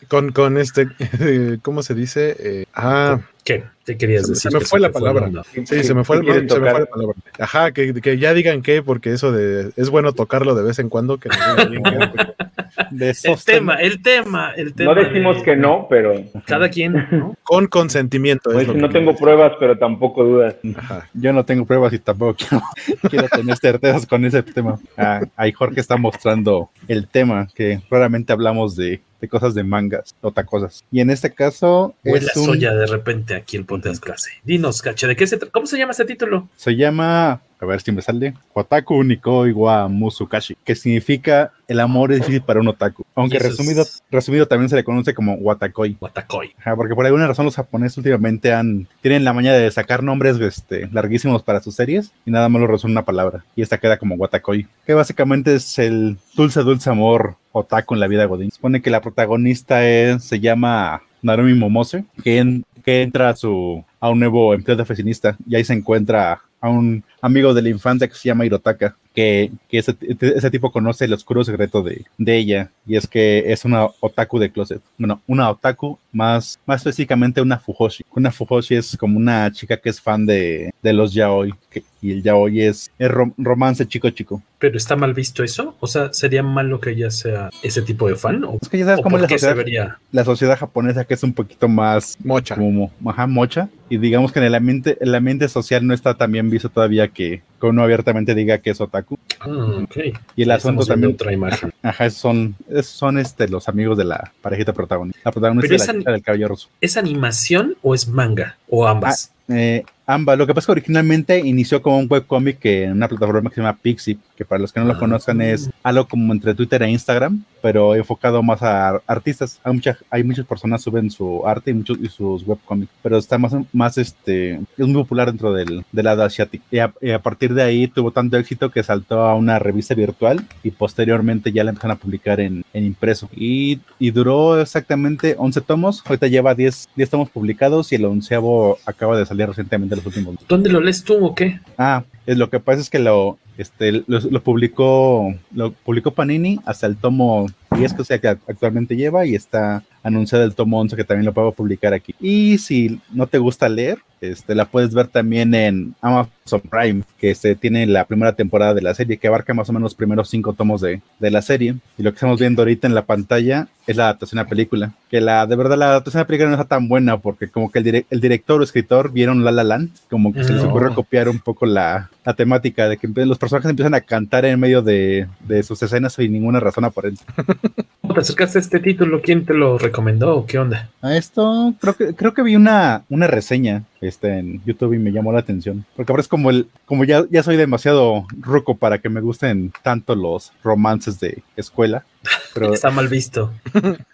con, con este, ¿cómo se dice? Eh, ah, ¿Qué? ¿Qué querías decir? Se me fue la palabra. Sí, se me fue, se me fue la palabra. Ajá, que, que, ya digan qué, porque eso de es bueno tocarlo de vez en cuando. Que de el tema, el tema, el tema. No decimos que no, pero. Cada quien, ¿no? Con consentimiento. Pues no tengo pruebas, pero tampoco dudas. Ajá. Yo no tengo pruebas y tampoco quiero, quiero tener certezas con ese tema. Ah, ahí Jorge está mostrando el tema, que raramente hablamos de de cosas de mangas, otra cosas. Y en este caso es la soya de repente aquí el podcast clase. Dinos, caché, ¿de qué se ¿Cómo se llama este título? Se llama a ver si me sale, Otaku Niko Iwa Musukashi, que significa el amor es difícil para un otaku. Aunque resumido, resumido también se le conoce como Watakoi. Watakoi. porque por alguna razón los japoneses últimamente han, tienen la maña de sacar nombres este, larguísimos para sus series y nada más lo resume una palabra. Y esta queda como Watakoi, que básicamente es el dulce, dulce amor otaku en la vida godín. Supone que la protagonista es, se llama Narumi Momose, que, que entra a, su, a un nuevo empleo de oficinista y ahí se encuentra a un amigo de la infancia que se llama Hirotaka, que, ese, tipo conoce el oscuro secreto de, ella, y es que es una otaku de closet. Bueno, una otaku, más, más específicamente una fujoshi. Una fujoshi es como una chica que es fan de, de los yaoi, que, y el yaoi es, es rom romance chico chico. Pero está mal visto eso, o sea, sería malo que ella sea ese tipo de fan. ¿O, es que ya sabes cómo la sociedad, vería? la sociedad japonesa que es un poquito más mocha, como ajá, mocha y digamos que en el ambiente, el ambiente social no está tan bien visto todavía que, que uno abiertamente diga que es otaku. Ah, okay. Y el asunto también otra imagen. Ajá, son, son este los amigos de la parejita protagonista. La protagonista de la del cabello roso. ¿Es animación o es manga? O ambas. Eh, ambas. Lo que pasa es que originalmente inició como un webcomic que en una plataforma que se llama Pixie, que para los que no lo Ah. conozcan es algo como entre Twitter e Instagram, pero enfocado más a artistas. Hay, mucha- hay muchas personas suben su arte y muchos y sus webcomics, pero está más, más este, es muy popular dentro del, del lado asiático. Y a, y a partir de ahí tuvo tanto éxito que saltó a una revista virtual y posteriormente ya la empezaron a publicar en, en impreso. Y, y duró exactamente 11 tomos, ahorita lleva 10, 10 tomos publicados y el onceavo acaba de salir recientemente los últimos. ¿Dónde lo lees tú o qué? Ah, es lo que pasa es que lo, este, lo, lo publicó, lo publicó Panini hasta el tomo 10 que, o sea, que actualmente lleva y está anunciado el tomo 11 que también lo puedo publicar aquí. Y si no te gusta leer, este, la puedes ver también en Amazon Prime, que este, tiene la primera temporada de la serie, que abarca más o menos los primeros cinco tomos de, de la serie. Y lo que estamos viendo ahorita en la pantalla es la adaptación a película. Que la, de verdad, la adaptación a película no está tan buena, porque como que el, direc- el director o escritor vieron La La Land, como que se les No. ocurrió copiar un poco la, la temática de que los personajes empiezan a cantar en medio de, de sus escenas sin ninguna razón aparente. ¿Cómo te acercaste a este título? ¿Quién te lo recomendó qué onda? A esto creo que creo que vi una, una reseña este, en YouTube y me llamó la atención. Porque ahora es como el, como ya, ya soy demasiado ruco para que me gusten tanto los romances de escuela. Pero Está mal visto.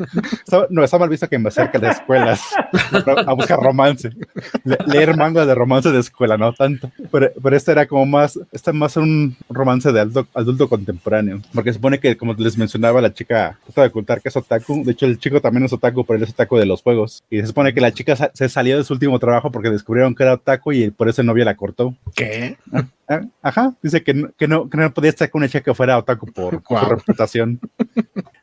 está- no está mal visto que me acerque a las escuelas a, buscar romance. Le- leer manga de romance de escuela, no tanto. Pero, pero este era como más, este más un romance de adulto, adulto contemporáneo. Porque supone que, como les mencionaba, la chica trata de ocultar que es otaku. De hecho, el chico también es otaku, pero él es otaku de los juegos. Y se supone que la chica sa- se salió de su último trabajo porque descubrieron que era otaku y por eso el novio la cortó. ¿Qué? Ah, Ajá, dice que no, que no, que no podía estar con una chica que fuera otaku por, por su reputación.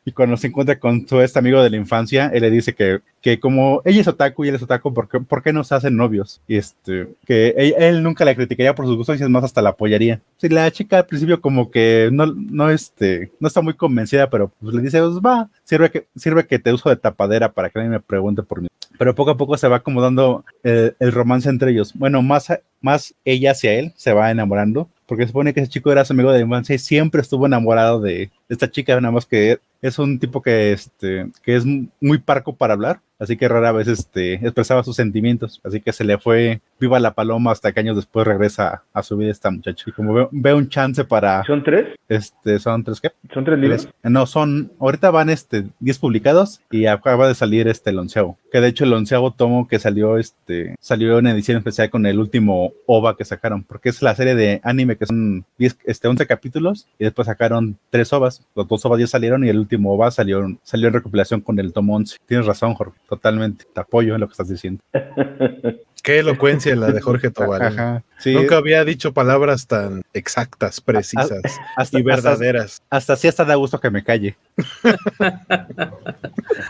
Y cuando se encuentra con su este amigo de la infancia, él le dice que, que como ella es otaku y él es otaku, ¿por qué, por qué no se hacen novios? Y este, que él, él nunca la criticaría por sus gustos y es más, hasta la apoyaría. Sí, la chica al principio como que no, no, este, no está muy convencida, pero pues le dice, pues va, sirve que, sirve que te uso de tapadera para que nadie me pregunte por mí. Pero poco a poco se va acomodando el, el romance entre ellos. Bueno, más, más ella hacia él se va enamorando, porque supone que ese chico era su amigo de la infancia y siempre estuvo enamorado de esta chica, nada más que es un tipo que, este, que es muy parco para hablar, así que rara vez este, expresaba sus sentimientos, así que se le fue viva la paloma hasta que años después regresa a su vida esta muchacha. Y como ve, ve un chance para... ¿Son tres? Este, ¿Son tres qué? ¿Son tres libros? No, son, ahorita van este 10 publicados y acaba de salir este el onceavo. Que de hecho el onceavo tomo que salió, este, salió en edición especial con el último OVA que sacaron, porque es la serie de anime que son 10, este, 11 capítulos y después sacaron tres OVAs. Los dos OVAs ya salieron y el último OVA salió, salió en recopilación con el tomo 11. Tienes razón, Jorge, totalmente. Te apoyo en lo que estás diciendo. Qué elocuencia la de Jorge Tobal. Sí. Nunca había dicho palabras tan exactas, precisas Hasta- y verdaderas. Hasta, hasta sí hasta da gusto que me calle.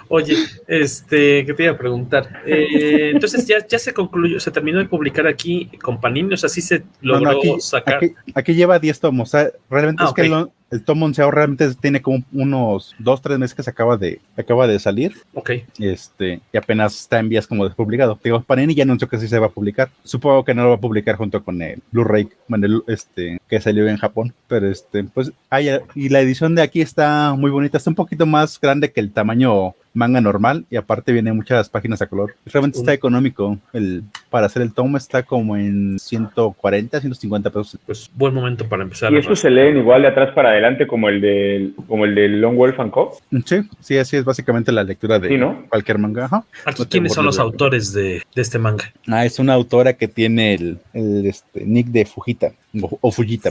Oye, este, ¿qué te iba a preguntar? Eh, entonces ya, ya se concluyó, se terminó de publicar aquí con Panini, o sea, sí se No, logró no, aquí, sacar. aquí- aquí lleva 10 tomos. o sea, realmente Ah, es que lo- el tomo onceavo realmente tiene como unos 2, 3 meses que se acaba de, acaba de salir. Ok. Este, y apenas está en vías como despublicado. Digo, Panini ya anunció que sí se va a publicar. Supongo que no lo va a publicar junto con el Blu-ray, bueno, el, este, que salió en Japón. Pero este, pues, hay, y la edición de aquí está muy bonita. Está un poquito más grande que el tamaño manga normal y aparte viene muchas páginas a color. Realmente está económico. El, para hacer el tomo está como en 140, 150 pesos. Pues buen momento para empezar. ¿Y a estos se leen igual de atrás para adelante como el del, como el del Long Wolf and Co? Sí, sí, así es básicamente la lectura de Sí, ¿no? cualquier manga. Ajá. Aquí, No ¿quiénes son los autores de, de este manga? Ah, es una autora que tiene el, el, este, nick de Fujita, o, o Fujita.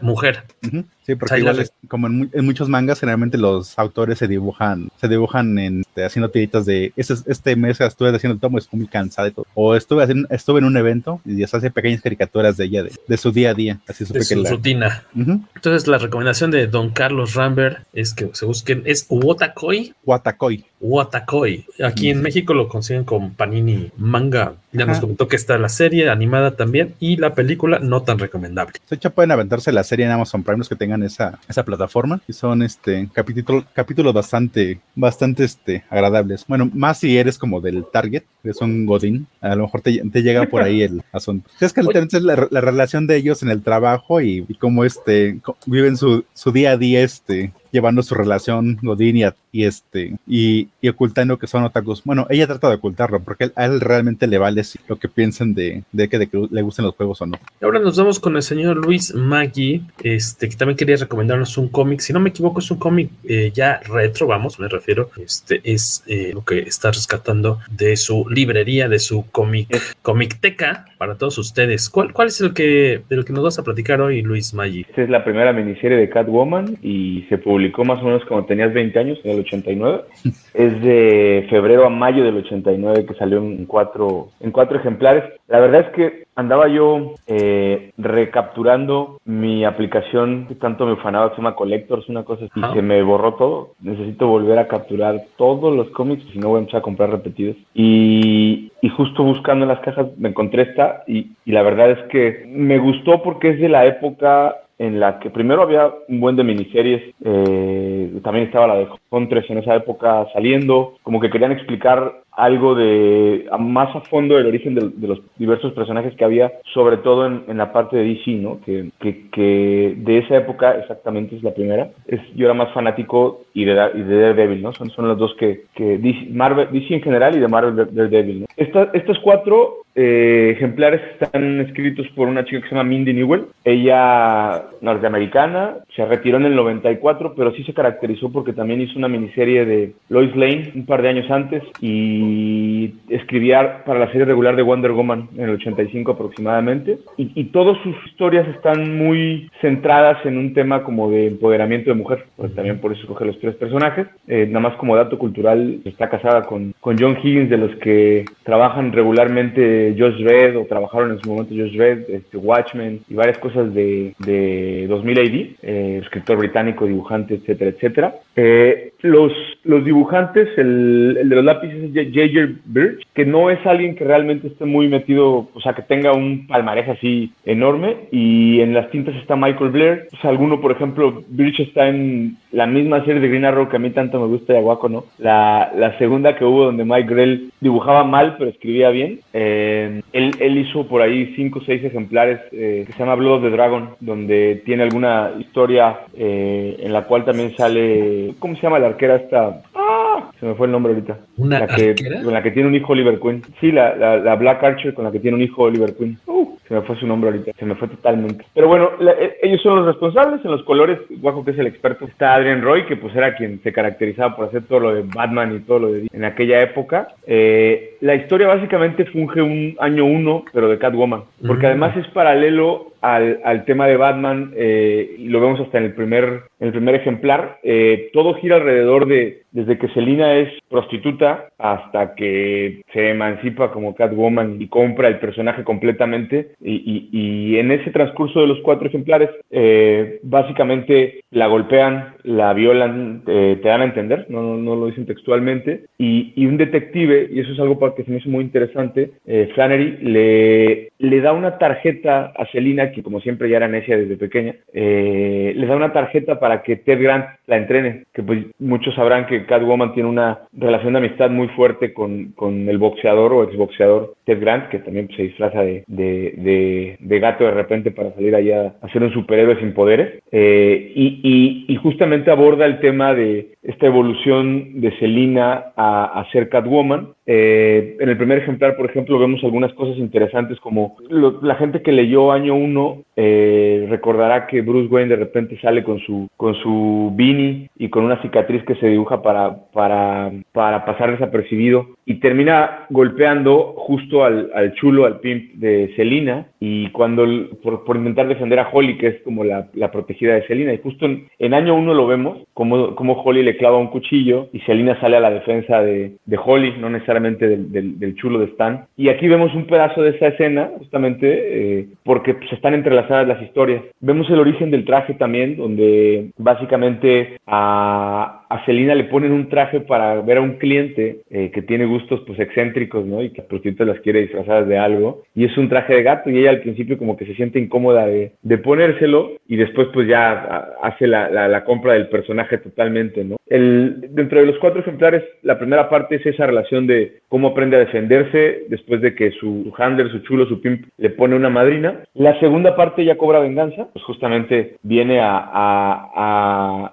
mujer. Sí, porque igual es- como en, mu- en muchos mangas, generalmente los autores se dibujan, se dibujan en, este, haciendo tiritas de este, este mes estuve haciendo el tomo, estoy muy cansada de todo. O estuve haciendo, estuve en un evento y ya se hace pequeñas caricaturas de ella, de, de su día a día. Así supe De su la. rutina. Entonces, la recomendación de don Carlos Rambert es que se busquen, es Uotakoi. Watakoi. Uotakoi. Aquí en México lo consiguen con Panini Manga Ya nos comentó que está la serie animada también y la película no tan recomendable. De hecho, pueden aventarse la serie en Amazon Prime los que tengan esa, esa plataforma y son este capítulo, capítulos bastante, bastante este, agradables. Bueno, más si eres como del Target, es un Godín, a lo mejor te, te llega por ahí el asunto. Es que la, la, relación de ellos en el trabajo y, y cómo este, viven su, su día a día este, llevando su relación Godín y, este y, ocultando que son otakus. Bueno, ella trata de ocultarlo porque a él realmente le vale lo que piensen de, de que, de que le gusten los juegos o no. Ahora nos vamos con el señor Luis Maggi, este que también quería recomendarnos un cómic. Si no me equivoco, es un cómic eh, ya retro, vamos, me refiero. Este es eh, lo que está rescatando de su librería, de su cómic, teca para todos ustedes. ¿Cuál, ¿Cuál es el que del que nos vas a platicar hoy, Luis Maggi? Esta es la primera miniserie de Catwoman y se publicó más o menos cuando tenías 20 años, en el 89. es de febrero a mayo del 89 que salió en cuatro, en cuatro ejemplares. La verdad es que andaba yo eh, recapturando mi aplicación que tanto me ufanaba, se llama Collectors, una cosa así, y se me borró todo. Necesito volver a capturar todos los cómics, si no voy a empezar a comprar repetidos. Y, y justo buscando en las cajas me encontré esta y, y la verdad es que me gustó porque es de la época en la que primero había un buen de miniseries, eh, también estaba la de Huntress en esa época saliendo, como que querían explicar algo de más a fondo el origen de, los diversos personajes que había, sobre todo en, la parte de DC, ¿no? Que, que, de esa época exactamente es la primera. Es, yo era más fanático y de, y de Daredevil, ¿no? Son, son los dos que, que DC, Marvel, DC en general y de Marvel Daredevil, ¿no? estos cuatro eh, ejemplares están escritos por una chica que se llama Mindy Newell. Ella, norteamericana, se retiró en el 94, pero sí se caracterizó porque también hizo una miniserie de Lois Lane un par de años antes y y escribía para la serie regular de Wonder Woman en el 85 aproximadamente. Y, y todas sus historias están muy centradas en un tema como de empoderamiento de mujer, también por eso escoge los tres personajes. Eh, nada más como dato cultural, está casada con, con John Higgins, de los que trabajan regularmente Josh Red o trabajaron en su momento Josh Red, este, Watchmen y varias cosas de, de 2000 AD, eh, escritor británico, dibujante, etcétera, etcétera. Eh, los, los dibujantes, el, el de los lápices es J.J. Birch, que no es alguien que realmente esté muy metido, o sea, que tenga un palmarés así enorme. Y en las tintas está Michael Blair. O sea, alguno, por ejemplo, Birch está en la misma serie de Green Arrow que a mí tanto me gusta de Aguaco, ¿no? La, la segunda que hubo donde Mike Grell dibujaba mal, pero escribía bien. Eh, él, hizo por ahí cinco o seis ejemplares eh, que se llama Blood of the Dragon, donde tiene alguna historia eh, en la cual también sale, ¿cómo se llama la arquera esta? ¡Ah! Se me fue el nombre ahorita. ¿Una la que, Con la que tiene un hijo Oliver Queen. Sí, la, la, Black Archer con la que tiene un hijo Oliver Queen. Uh, se me fue su nombre ahorita. Se me fue totalmente. Pero bueno, eh, ellos son los responsables. En los colores, Guaco, que es el experto, está Adrian Roy, que pues era quien se caracterizaba por hacer todo lo de Batman y todo lo de en aquella época. Eh, la historia básicamente funge un año uno, pero de Catwoman. Porque además es paralelo al, al, tema de Batman, eh, y lo vemos hasta en el primer, en el primer ejemplar, eh, todo gira alrededor de, desde que Selina es prostituta hasta que se emancipa como Catwoman y compra el personaje completamente, y, y, y en ese transcurso de los cuatro ejemplares, eh, básicamente la golpean, la violan, te dan a entender, no, no, lo dicen textualmente, y, y, un detective, y eso es algo para que se me hizo muy interesante, Flannery le, le da una tarjeta a Selina que como siempre ya era necia desde pequeña, eh, les da una tarjeta para que Ted Grant la entrene, que pues muchos sabrán que Catwoman tiene una relación de amistad muy fuerte con, con el boxeador o exboxeador Ted Grant, que también pues, se disfraza de, de, de, gato de repente para salir allá a ser un superhéroe sin poderes, eh, y, y, y, justamente aborda el tema de esta evolución de Selina a, a ser Catwoman, eh, en el primer ejemplar, por ejemplo, vemos algunas cosas interesantes como la gente que leyó año 1 eh, recordará que Bruce Wayne de repente sale con su con su beanie y con una cicatriz que se dibuja para, para, para pasar desapercibido y termina golpeando justo al, al chulo, al pimp de Selina y cuando por, por, intentar defender a Holly, que es como la, protegida de Selina y justo en, año 1 lo vemos como, como Holly le clava un cuchillo y Selina sale a la defensa de, de Holly, no necesariamente del, del, chulo de Stan. Y aquí vemos un pedazo de esa escena, justamente, eh, porque pues, están entrelazadas las historias. Vemos el origen del traje también, donde básicamente a, a Selina le ponen un traje para ver a un cliente eh, que tiene gustos pues excéntricos, ¿no? Y que a prostitutas las quiere disfrazadas de algo. Y es un traje de gato y ella al principio como que se siente incómoda de, de ponérselo y después pues ya hace la, la, compra del personaje totalmente, ¿no? El, dentro de los cuatro ejemplares, la primera parte es esa relación de cómo aprende a defenderse después de que su handler, su chulo, su pimp le pone una madrina. La segunda parte ya cobra venganza, pues justamente viene a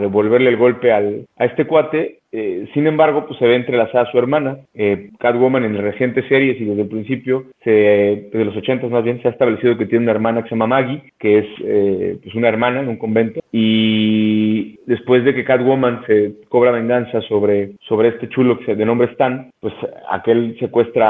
devolverle el golpe al, a este cuate eh, sin embargo, pues se ve entrelazada a su hermana. Eh, Catwoman en recientes series y desde el principio, se, desde los 80 más bien, se ha establecido que tiene una hermana que se llama Maggie, que es eh, pues una hermana en un convento. Y después de que Catwoman se cobra venganza sobre, sobre este chulo que de nombre Stan, pues aquel secuestra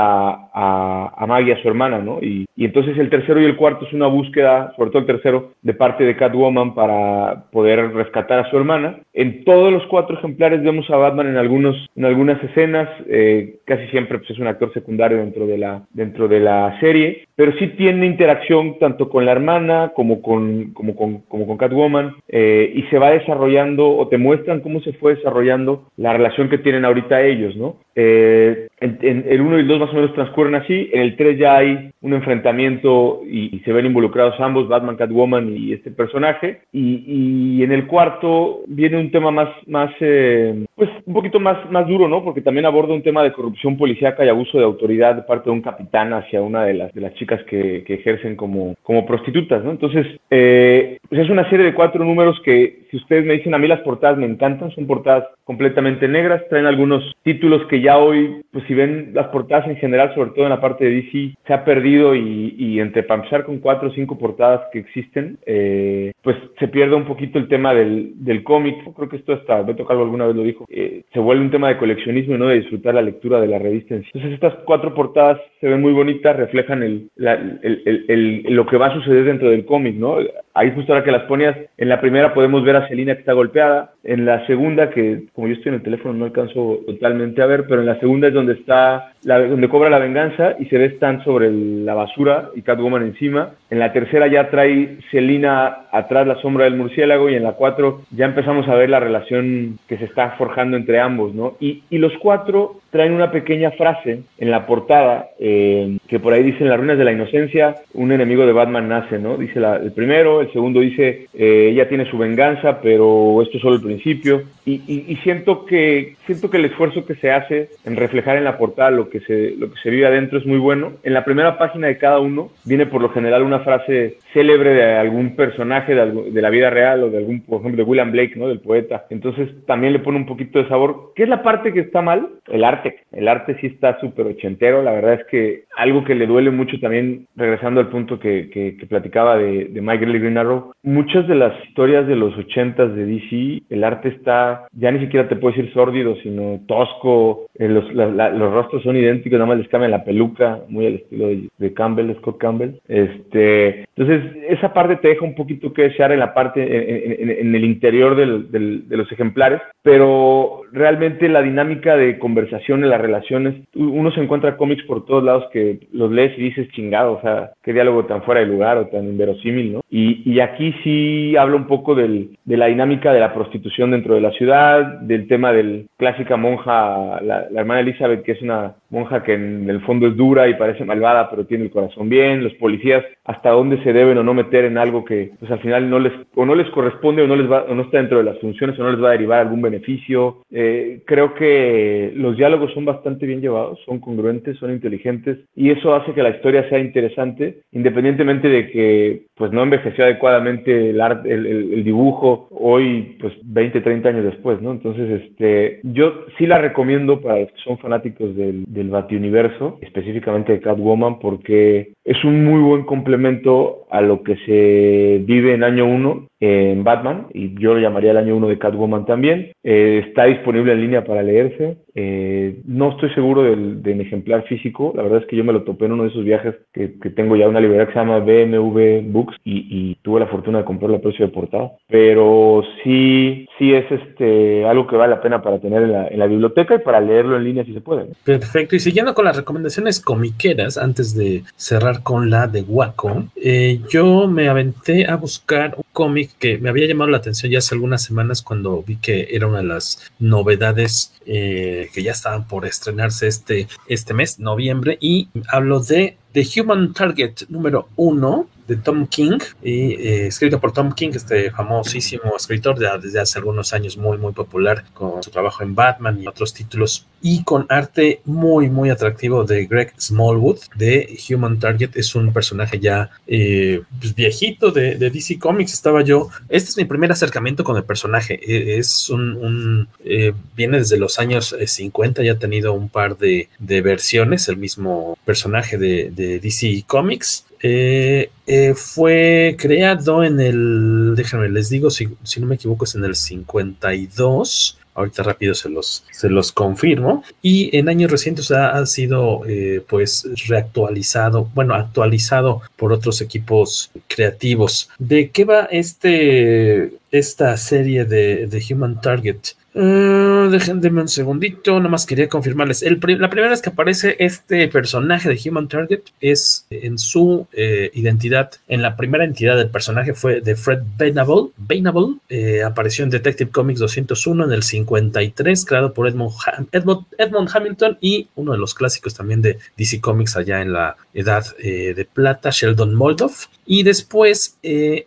a, a Maggie, a su hermana, ¿no? Y, y entonces el tercero y el cuarto es una búsqueda, sobre todo el tercero, de parte de Catwoman para poder rescatar a su hermana. En todos los cuatro ejemplares vemos a en algunos en algunas escenas eh, casi siempre pues, es un actor secundario dentro de la dentro de la serie pero sí tiene interacción tanto con la hermana como con como con, como con Catwoman eh, y se va desarrollando o te muestran cómo se fue desarrollando la relación que tienen ahorita ellos no eh, en, el 1 y el 2 más o menos transcurren así, en el 3 ya hay un enfrentamiento y, se ven involucrados ambos, Batman, Catwoman y este personaje, y, en el cuarto viene un tema más, más eh, pues un poquito más, más duro, ¿no? Porque también aborda un tema de corrupción policíaca y abuso de autoridad de parte de un capitán hacia una de las, chicas que, que ejercen como, como prostitutas, ¿no? Entonces, eh, pues es una serie de cuatro números que, si ustedes me dicen, a mí las portadas me encantan, son portadas completamente negras, traen algunos títulos que ya hoy, pues si ven las portadas en general, sobre todo en la parte de DC, se ha perdido y, y entre empezar con cuatro o cinco portadas que existen, eh, pues se pierde un poquito el tema del, del cómic. Creo que esto hasta Beto Calvo alguna vez lo dijo. Eh, se vuelve un tema de coleccionismo y no de disfrutar la lectura de la revista en sí. Entonces estas cuatro portadas se ven muy bonitas, reflejan el, el, el, lo que va a suceder dentro del cómic, ¿no? Ahí justo ahora que las ponías, en la primera podemos ver a Selina que está golpeada, en la segunda, que como yo estoy en el teléfono no alcanzo totalmente a ver, pero en la segunda es donde está, la, donde cobra la venganza y se ve Stan sobre la basura y Catwoman encima. En la tercera ya trae Selina atrás la sombra del murciélago y en la cuatro ya empezamos a ver la relación que se está forjando entre ambos, ¿no? Y, y los cuatro traen una pequeña frase en la portada eh, que por ahí dice en las ruinas de la inocencia un enemigo de Batman nace, ¿no? Dice la, el primero, el segundo dice eh, ella tiene su venganza, pero esto es solo el principio. Y, y, siento que siento que el esfuerzo que se hace en reflejar en la portada lo que se lo que se vive adentro es muy bueno. En la primera página de cada uno viene por lo general una frase célebre de algún personaje de, de la vida real o de algún, por ejemplo, de William Blake, ¿no? Del poeta. Entonces también le pone un poquito de sabor. ¿Qué es la parte que está mal? El arte el arte sí está súper ochentero. La verdad es que algo que le duele mucho también, regresando al punto que, que, platicaba de, de Mike Green Arrow, muchas de las historias de los ochentas de DC, el arte está, ya ni siquiera te puedo decir sórdido, sino tosco. Eh, los, los rostros son idénticos, nada más les cambian la peluca, muy al estilo de, Campbell, Scott Campbell. Este, entonces, esa parte te deja un poquito que desear en la parte, en, en, el interior del, del, de los ejemplares, pero realmente la dinámica de conversación las relaciones. Uno se encuentra cómics por todos lados que los lees y dices chingado, o sea, qué diálogo tan fuera de lugar o tan inverosímil, ¿no? Y, y aquí sí habla un poco del, de la dinámica de la prostitución dentro de la ciudad, del tema del clásica monja, la, hermana Elizabeth, que es una monja que en el fondo es dura y parece malvada, pero tiene el corazón bien, los policías hasta dónde se deben o no meter en algo que pues al final no les o no les corresponde o no les va o no está dentro de las funciones o no les va a derivar algún beneficio. Eh, creo que los diálogos son bastante bien llevados, son congruentes, son inteligentes y eso hace que la historia sea interesante, independientemente de que pues no envejeció adecuadamente el, arte, el, dibujo hoy pues 20, 30 años después, ¿no? Entonces, este, yo sí la recomiendo para los que son fanáticos del, del Bati-Universo, específicamente de Catwoman, porque es un muy buen complemento a lo que se vive en año 1 en Batman, y yo lo llamaría el año 1 de Catwoman también. Eh, está disponible en línea para leerse. Eh, no estoy seguro del, ejemplar físico, la verdad es que yo me lo topé en uno de esos viajes que, que tengo ya una librería que se llama BMW Books y, tuve la fortuna de comprarlo a precio de portada. Pero sí, sí es este algo que vale la pena para tener en la, biblioteca y para leerlo en línea si se puede. Perfecto, y siguiendo con las recomendaciones comiqueras, antes de cerrar con la de Waco, eh, yo me aventé a buscar cómic que me había llamado la atención ya hace algunas semanas cuando vi que era una de las novedades eh, que ya estaban por estrenarse este, este mes, noviembre, y hablo de The Human Target número uno de Tom King, y, eh, escrito por Tom King, este famosísimo escritor de, desde hace algunos años muy, muy popular con su trabajo en Batman y otros títulos, y con arte muy, muy atractivo de Greg Smallwood, de Human Target. Es un personaje ya eh, pues, viejito de, DC Comics. Estaba yo, este es mi primer acercamiento con el personaje. E, es un, eh, viene desde los años 50, ya ha tenido un par de, versiones, el mismo personaje de DC Comics. Eh, eh, fue creado en el, déjenme les digo, si, no me equivoco, es en el 52. Ahorita rápido se los, se los confirmo. Y en años recientes ha, ha sido eh, pues reactualizado, bueno, actualizado por otros equipos creativos. ¿De qué va este, esta serie de, de Human Target? Uh, déjenme un segundito, nomás quería confirmarles. La primera vez que aparece este personaje de Human Target es en su eh, identidad, en la primera entidad del personaje fue de Fred. Bainable eh, apareció en Detective Comics 201 en el 53, creado por Edmond, Edmond, Edmond, Hamilton y uno de los clásicos también de DC Comics allá en la edad eh, de plata, Sheldon Moldoff. Y después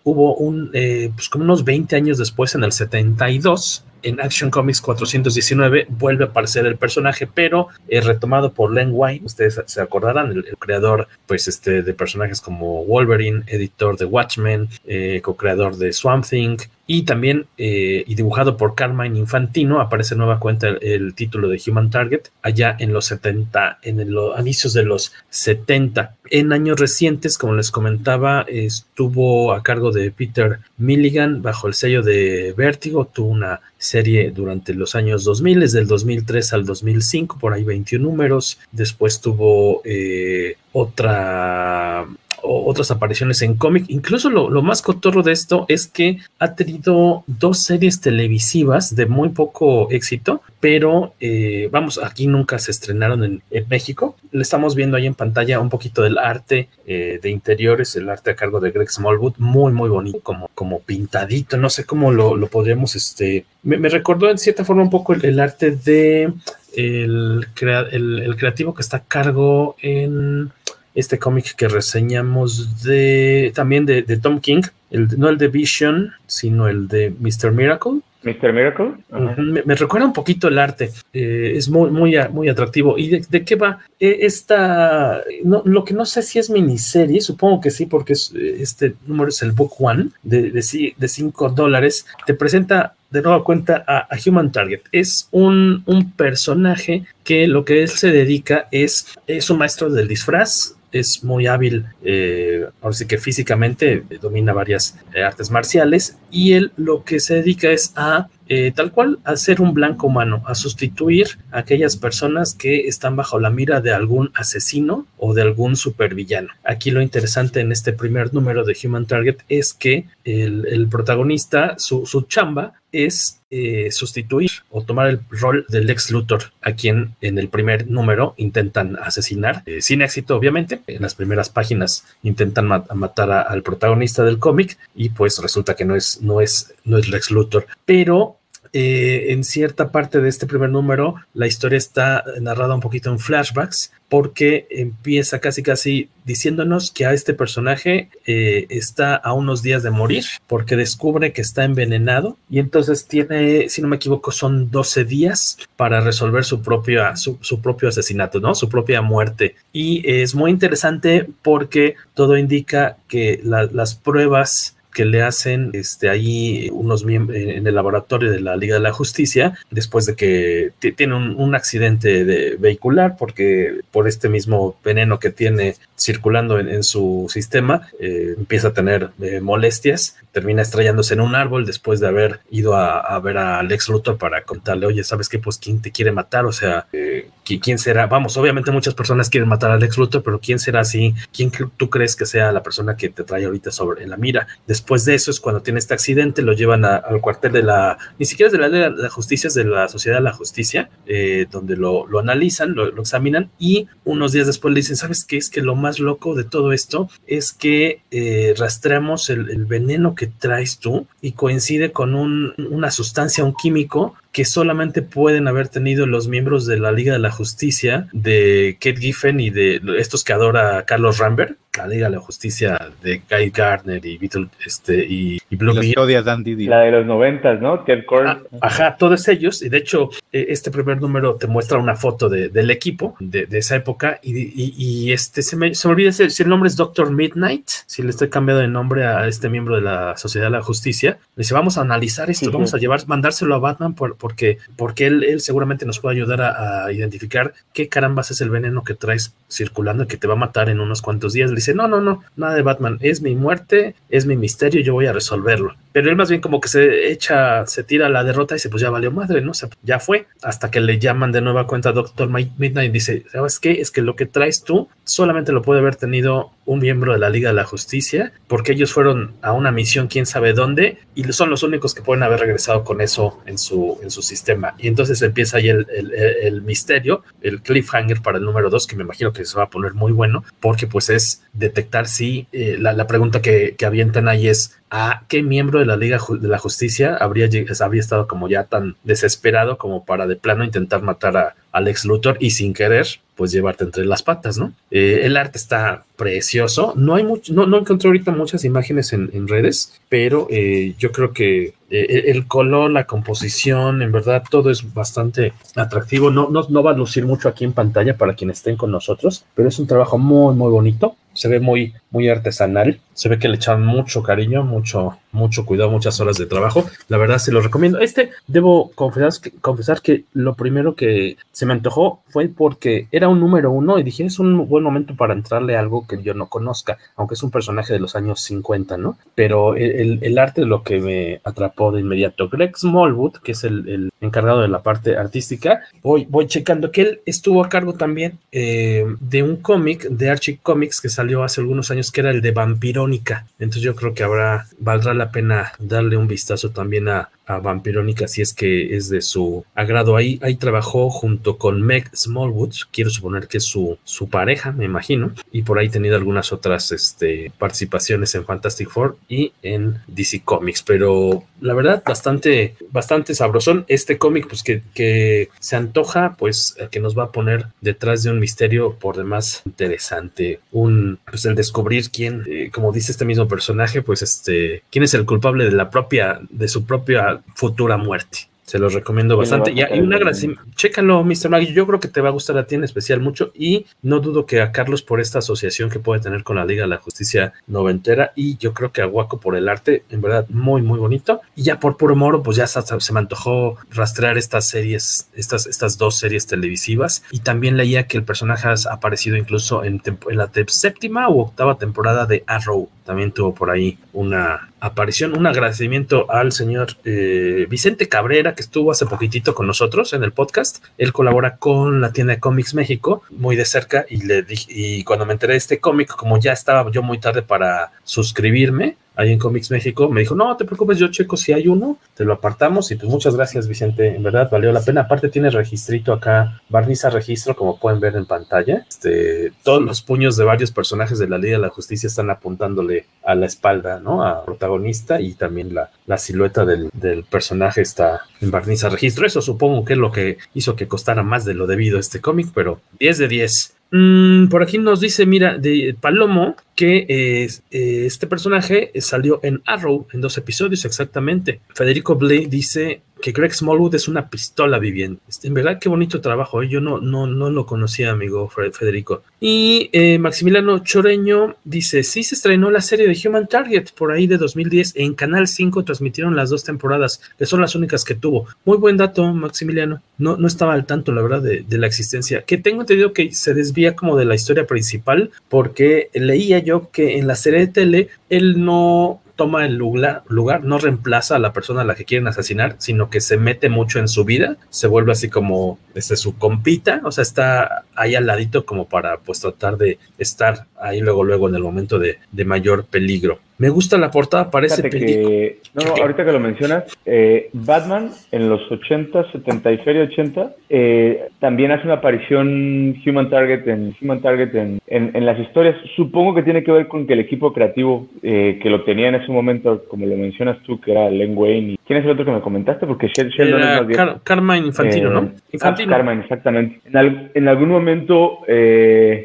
hubo un, pues como unos 20 años después, en el 72, en Action Comics 419 vuelve a aparecer el personaje, pero es retomado por Len Wein. Ustedes se acordarán, el, creador pues, este, de personajes como Wolverine, editor de Watchmen, eh, co-creador de Swamp Thing. Y también, eh, y dibujado por Carmine Infantino, aparece nueva cuenta el, título de Human Target, allá en los 70, en los inicios de los 70. En años recientes, como les comentaba, estuvo a cargo de Peter Milligan bajo el sello de Vértigo, tuvo una serie durante los años 2000, desde el 2003 al 2005, por ahí 21 números. Después tuvo eh, otra otras apariciones en cómic. Incluso lo, lo, más cotorro de esto es que ha tenido dos series televisivas de muy poco éxito, pero eh, vamos, aquí nunca se estrenaron en, México. Le estamos viendo ahí en pantalla un poquito del arte eh, de interiores, el arte a cargo de Greg Smallwood, muy, muy bonito, como, como pintadito, no sé cómo lo, lo podríamos, este, me, me, recordó en cierta forma un poco el, arte de el, el creativo que está a cargo en este cómic que reseñamos de también de, de Tom King, el, no el de Vision, sino el de Mr. Miracle. Mr. Miracle. Uh -huh. me, me, recuerda un poquito el arte, eh, es muy, muy, muy atractivo. ¿Y de, de qué va? Eh, esta, no, lo que no sé si es miniserie, supongo que sí, porque es, este número es el Book One de, de, de cinco dólares. Te presenta de nueva cuenta a, a, Human Target. Es un, un personaje que lo que él se dedica es, es un maestro del disfraz, es muy hábil, eh, ahora que físicamente eh, domina varias eh, artes marciales y él lo que se dedica es a eh, tal cual a ser un blanco humano, a sustituir a aquellas personas que están bajo la mira de algún asesino o de algún supervillano. Aquí lo interesante en este primer número de Human Target es que el, protagonista, su, chamba es eh, sustituir o tomar el rol del ex Luthor, a quien en el primer número intentan asesinar, eh, sin éxito obviamente. En las primeras páginas intentan mat matar al protagonista del cómic y pues resulta que no es, no es, no es Lex Luthor, pero eh, en cierta parte de este primer número la historia está narrada un poquito en flashbacks porque empieza casi casi diciéndonos que a este personaje eh, está a unos días de morir porque descubre que está envenenado y entonces tiene, si no me equivoco, son 12 días para resolver su propio, su, su propio asesinato, ¿no? Su propia muerte. Y es muy interesante porque todo indica que la, las pruebas que le hacen este, ahí unos miembros en el laboratorio de la Liga de la Justicia después de que tiene un, un, accidente de vehicular porque por este mismo veneno que tiene circulando en, su sistema eh, empieza a tener eh, molestias, termina estrellándose en un árbol después de haber ido a, ver a Lex Luthor para contarle, oye, ¿sabes qué? Pues quién te quiere matar, o sea, eh, ¿quién será? Vamos, obviamente muchas personas quieren matar a Lex Luthor, pero ¿quién será así? ¿Quién tú crees que sea la persona que te trae ahorita sobre en la mira? Después de eso es cuando tiene este accidente, lo llevan al cuartel de la, ni siquiera es de la, de la justicia, es de la Sociedad de la Justicia, eh, donde lo, lo analizan, lo, lo, examinan y unos días después le dicen, ¿sabes qué? Es que lo más más loco de todo esto es que eh, rastreamos el, el, veneno que traes tú y coincide con un, una sustancia, un químico que solamente pueden haber tenido los miembros de la Liga de la Justicia, de Kate Giffen y de estos que adora Carlos Rambert, la Liga de la Justicia de Guy Gardner y Beatle, este, y, y Blue La de los noventas, ¿no? Ted ah, ajá, todos ellos, y de hecho, eh, este primer número te muestra una foto de, del equipo de, de, esa época, y, y, y este se me, se me olvida si, si, el nombre es Doctor Midnight, si le estoy cambiando de nombre a este miembro de la Sociedad de la Justicia, dice, vamos a analizar esto, vamos a llevar, mandárselo a Batman por, porque, porque él, él seguramente nos puede ayudar a, identificar qué carambas es el veneno que traes circulando y que te va a matar en unos cuantos días. Le dice, no, no, no, nada de Batman, es mi muerte, es mi misterio, yo voy a resolverlo. Pero él más bien como que se echa, se tira a la derrota y dice, pues ya valió madre, ¿no? Ya fue. Hasta que le llaman de nueva cuenta a Doctor Midnight y dice, ¿sabes qué? Es que lo que traes tú solamente lo puede haber tenido un miembro de la Liga de la Justicia, porque ellos fueron a una misión quién sabe dónde y son los únicos que pueden haber regresado con eso en su, en su sistema. Y entonces empieza ahí el, el, misterio, el cliffhanger para el número 2, que me imagino que se va a poner muy bueno, porque pues es detectar si eh, la, la, pregunta que, que avientan ahí es a qué miembro de la Liga de la Justicia habría, habría estado como ya tan desesperado como para de plano intentar matar a Alex Luthor y sin querer pues llevarte entre las patas, ¿no? Eh, el arte está precioso, no hay mucho, no, no encontré ahorita muchas imágenes en, en redes, pero eh, yo creo que eh, el color, la composición, en verdad todo es bastante atractivo, no, no, no va a lucir mucho aquí en pantalla para quienes estén con nosotros, pero es un trabajo muy, muy bonito, se ve muy, muy artesanal, se ve que le echan mucho cariño, mucho, mucho cuidado, muchas horas de trabajo. La verdad se lo recomiendo. Este, debo confesar que, confesar que lo primero que se me antojó fue porque era un número uno y dije, es un buen momento para entrarle a algo que yo no conozca, aunque es un personaje de los años 50, ¿no? Pero el, el arte lo que me atrapó de inmediato. Greg Smallwood, que es el, el encargado de la parte artística, voy, voy checando que él estuvo a cargo también eh, de un cómic de Archie Comics que salió hace algunos años, que era el de Vampirónica. Entonces yo creo que habrá, valdrá la pena darle un vistazo también a, a Vampirónica si es que es de su agrado. Ahí, ahí trabajó junto con Meg Smallwood, quiero suponer que es su, su pareja, me imagino, y por ahí tenido algunas otras este, participaciones en Fantastic Four y en DC Comics, pero la verdad bastante, bastante sabrosón. Este cómic pues que, que se antoja pues que nos va a poner detrás de un misterio por demás interesante. Un, pues el descubrir quién, eh, como dice este mismo personaje, pues este, quién es el culpable de la propia, de su propia futura muerte. Se los recomiendo bastante. Y, y un agradecimiento. Chécalo, Mr. Maggie. Yo creo que te va a gustar a ti en especial mucho. Y no dudo que a Carlos por esta asociación que puede tener con la Liga de la Justicia Noventera. Y yo creo que a Guaco por el arte. En verdad, muy, muy bonito. Y ya por puro moro, pues ya se me antojó rastrear estas series, estas, estas dos series televisivas. Y también leía que el personaje ha aparecido incluso en, en la séptima u octava temporada de Arrow. También tuvo por ahí una aparición, un agradecimiento al señor eh, Vicente Cabrera, que estuvo hace poquitito con nosotros en el podcast. Él colabora con la tienda de cómics México muy de cerca y le dije, y cuando me enteré de este cómic, como ya estaba yo muy tarde para suscribirme, ahí en Comics México, me dijo, no te preocupes, yo checo si hay uno, te lo apartamos y pues muchas gracias Vicente, en verdad valió la pena, aparte tiene registrito acá, barniza registro como pueden ver en pantalla, este, todos los puños de varios personajes de la Liga de la Justicia están apuntándole a la espalda, ¿no? A protagonista y también la, la silueta del, del personaje está en barniza registro, eso supongo que es lo que hizo que costara más de lo debido este cómic, pero 10 de 10. Mm, por aquí nos dice, mira, de Palomo, que eh, eh, este personaje salió en Arrow en dos episodios exactamente. Federico Blay dice que Greg Smallwood es una pistola viviente. En verdad, qué bonito trabajo. ¿eh? Yo no, no, no lo conocía, amigo Federico. Y eh, Maximiliano Choreño dice: Sí, se estrenó la serie de Human Target por ahí de 2010. En Canal 5 transmitieron las dos temporadas, que son las únicas que tuvo. Muy buen dato, Maximiliano. No, no estaba al tanto, la verdad, de, de la existencia. Que tengo entendido que se desvía como de la historia principal, porque leía yo que en la serie de tele él no toma el lugar, lugar, no reemplaza a la persona a la que quieren asesinar, sino que se mete mucho en su vida, se vuelve así como desde su compita, o sea, está ahí al ladito como para pues tratar de estar ahí luego, luego en el momento de, de mayor peligro. Me gusta la portada, parece película. No, no, ahorita que lo mencionas, eh, Batman en los 80, 70 y Feria 80, eh, también hace una aparición Human Target en Human Target en, en, las historias. Supongo que tiene que ver con que el equipo creativo eh, que lo tenía en ese momento, como lo mencionas tú, que era Len Wayne. Y, ¿Quién es el otro que me comentaste? Porque Sheldon es más bien. Car Carmine Infantino, ¿no? Ah. Carmine, exactamente. En, en algún momento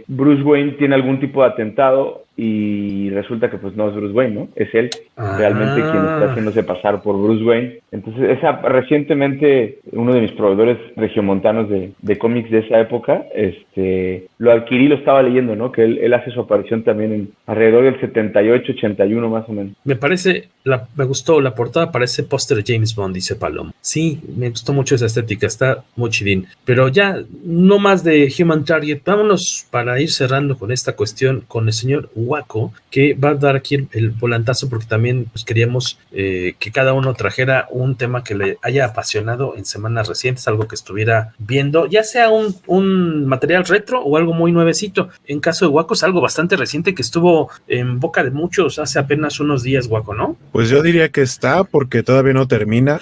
Bruce Wayne tiene algún tipo de atentado y resulta que pues no es Bruce Wayne, ¿no? Es él realmente quien está ah. haciéndose pasar por Bruce Wayne. Entonces, esa recientemente uno de mis proveedores regiomontanos de, de cómics de esa época, este, lo adquirí, lo estaba leyendo, ¿no? Que él, él hace su aparición también en alrededor del 78, 81 más o menos. Me parece, la, me gustó la portada, parece póster James Bond, dice Palomo. Sí, me gustó mucho esa estética, está muy chidín. Pero ya, no más de Human Target, vámonos para ir cerrando con esta cuestión con el señor Waco, que va a dar aquí el, volantazo porque también pues, queríamos eh, que cada uno trajera un tema que le haya apasionado en semanas recientes, algo que estuviera viendo, ya sea un, un material retro o algo muy nuevecito. En caso de Waco es algo bastante reciente que estuvo en boca de muchos hace apenas unos días, Waco, ¿no? Pues yo diría que está porque todavía no termina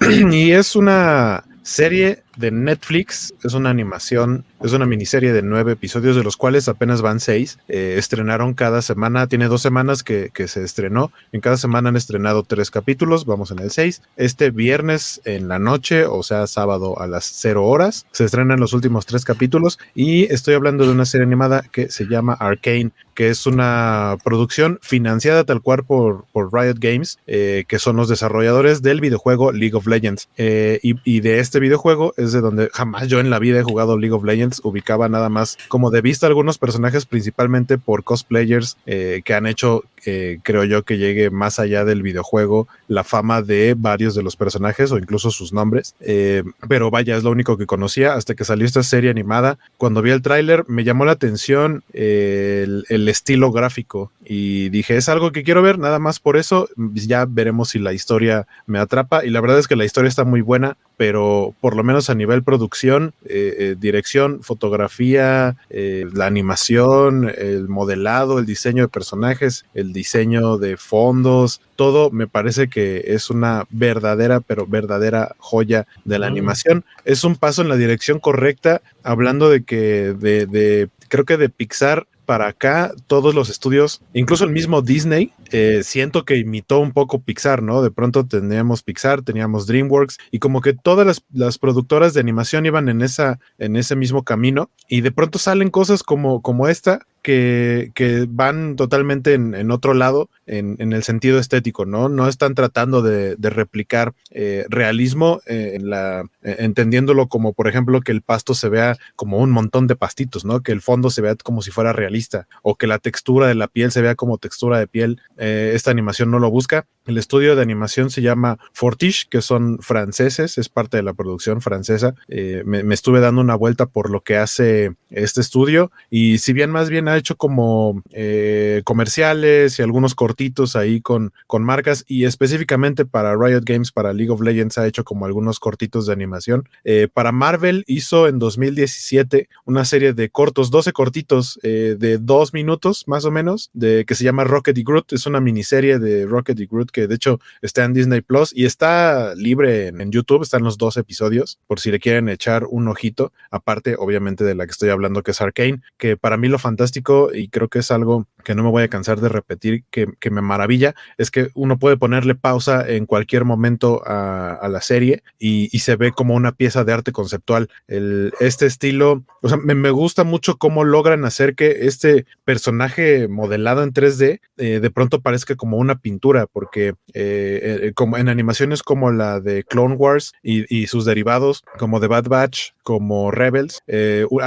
y es una serie de Netflix, es una animación es una miniserie de nueve episodios, de los cuales apenas van seis. Eh, estrenaron cada semana, tiene dos semanas que, se estrenó. En cada semana han estrenado tres capítulos, vamos en el seis. Este viernes en la noche, o sea, sábado a las cero horas, se estrenan los últimos tres capítulos. Y estoy hablando de una serie animada que se llama Arcane, que es una producción financiada tal cual por, por Riot Games, eh, que son los desarrolladores del videojuego League of Legends. Eh, y de este videojuego es de donde jamás yo en la vida he jugado League of Legends ubicaba nada más como de vista algunos personajes, principalmente por cosplayers eh, que han hecho, eh, creo yo, que llegue más allá del videojuego la fama de varios de los personajes o incluso sus nombres. Eh, pero vaya, es lo único que conocía hasta que salió esta serie animada. Cuando vi el tráiler me llamó la atención el, el estilo gráfico y dije, es algo que quiero ver, nada más por eso, ya veremos si la historia me atrapa y la verdad es que la historia está muy buena pero por lo menos a nivel producción, eh, eh, dirección, fotografía, eh, la animación, el modelado, el diseño de personajes, el diseño de fondos, todo me parece que es una verdadera, pero verdadera joya de la mm. animación. Es un paso en la dirección correcta, hablando de que de, de creo que de Pixar para acá todos los estudios, incluso el mismo Disney, eh, siento que imitó un poco Pixar, ¿no? De pronto teníamos Pixar, teníamos DreamWorks y como que todas las, las, productoras de animación iban en, esa, en ese mismo camino y de pronto salen cosas como, como esta que, que van totalmente en, en otro lado en, el sentido estético, ¿no? No están tratando de, replicar eh, realismo eh, en la, eh, entendiéndolo como, por ejemplo, que el pasto se vea como un montón de pastitos, ¿no? Que el fondo se vea como si fuera realista o que la textura de la piel se vea como textura de piel. esta animación no lo busca. El estudio de animación se llama Fortiche, que son franceses, es parte de la producción francesa. Me, me, estuve dando una vuelta por lo que hace este estudio y si bien más bien hecho como eh, comerciales y algunos cortitos ahí con, con marcas y específicamente para Riot Games, para League of Legends ha hecho como algunos cortitos de animación. Eh, para Marvel hizo en 2017 una serie de cortos, 12 cortitos eh, de dos minutos más o menos, de, que se llama Rocket y Groot. Es una miniserie de Rocket y Groot que de hecho está en Disney Plus y está libre en, YouTube, están los dos episodios por si le quieren echar un ojito, aparte obviamente de la que estoy hablando que es Arcane, que para mí lo fantástico y creo que es algo que no me voy a cansar de repetir, que, me maravilla, es que uno puede ponerle pausa en cualquier momento a, la serie y, se ve como una pieza de arte conceptual. El, este estilo, o sea, me, gusta mucho cómo logran hacer que este personaje modelado en 3D eh, de pronto parezca como una pintura, porque eh, eh, como en animaciones como la de Clone Wars y, sus derivados, como The Bad Batch, como Rebels,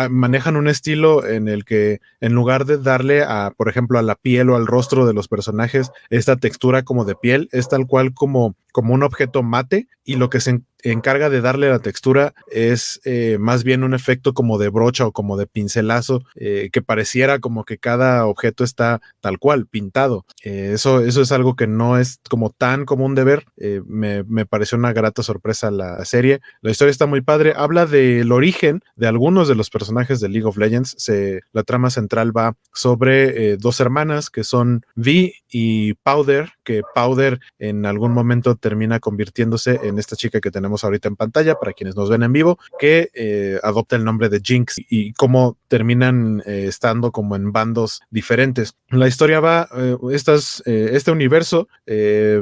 manejan un estilo en el que en lugar de darle a, por ejemplo, a la piel o al rostro de los personajes esta textura como de piel, es tal cual como como un objeto mate y lo que se encarga de darle la textura es eh, más bien un efecto como de brocha o como de pincelazo eh, que pareciera como que cada objeto está tal cual pintado. Eh, eso, eso es algo que no es como tan común de ver. Me, me, pareció una grata sorpresa la serie. La historia está muy padre. Habla del origen de algunos de los personajes de League of Legends. La trama central va sobre dos hermanas que son Vi y Powder que Powder en algún momento termina convirtiéndose en esta chica que tenemos ahorita en pantalla para quienes nos ven en vivo, que eh, adopta el nombre de Jinx y cómo terminan eh, estando como en bandos diferentes. La historia va, eh, estas, este universo,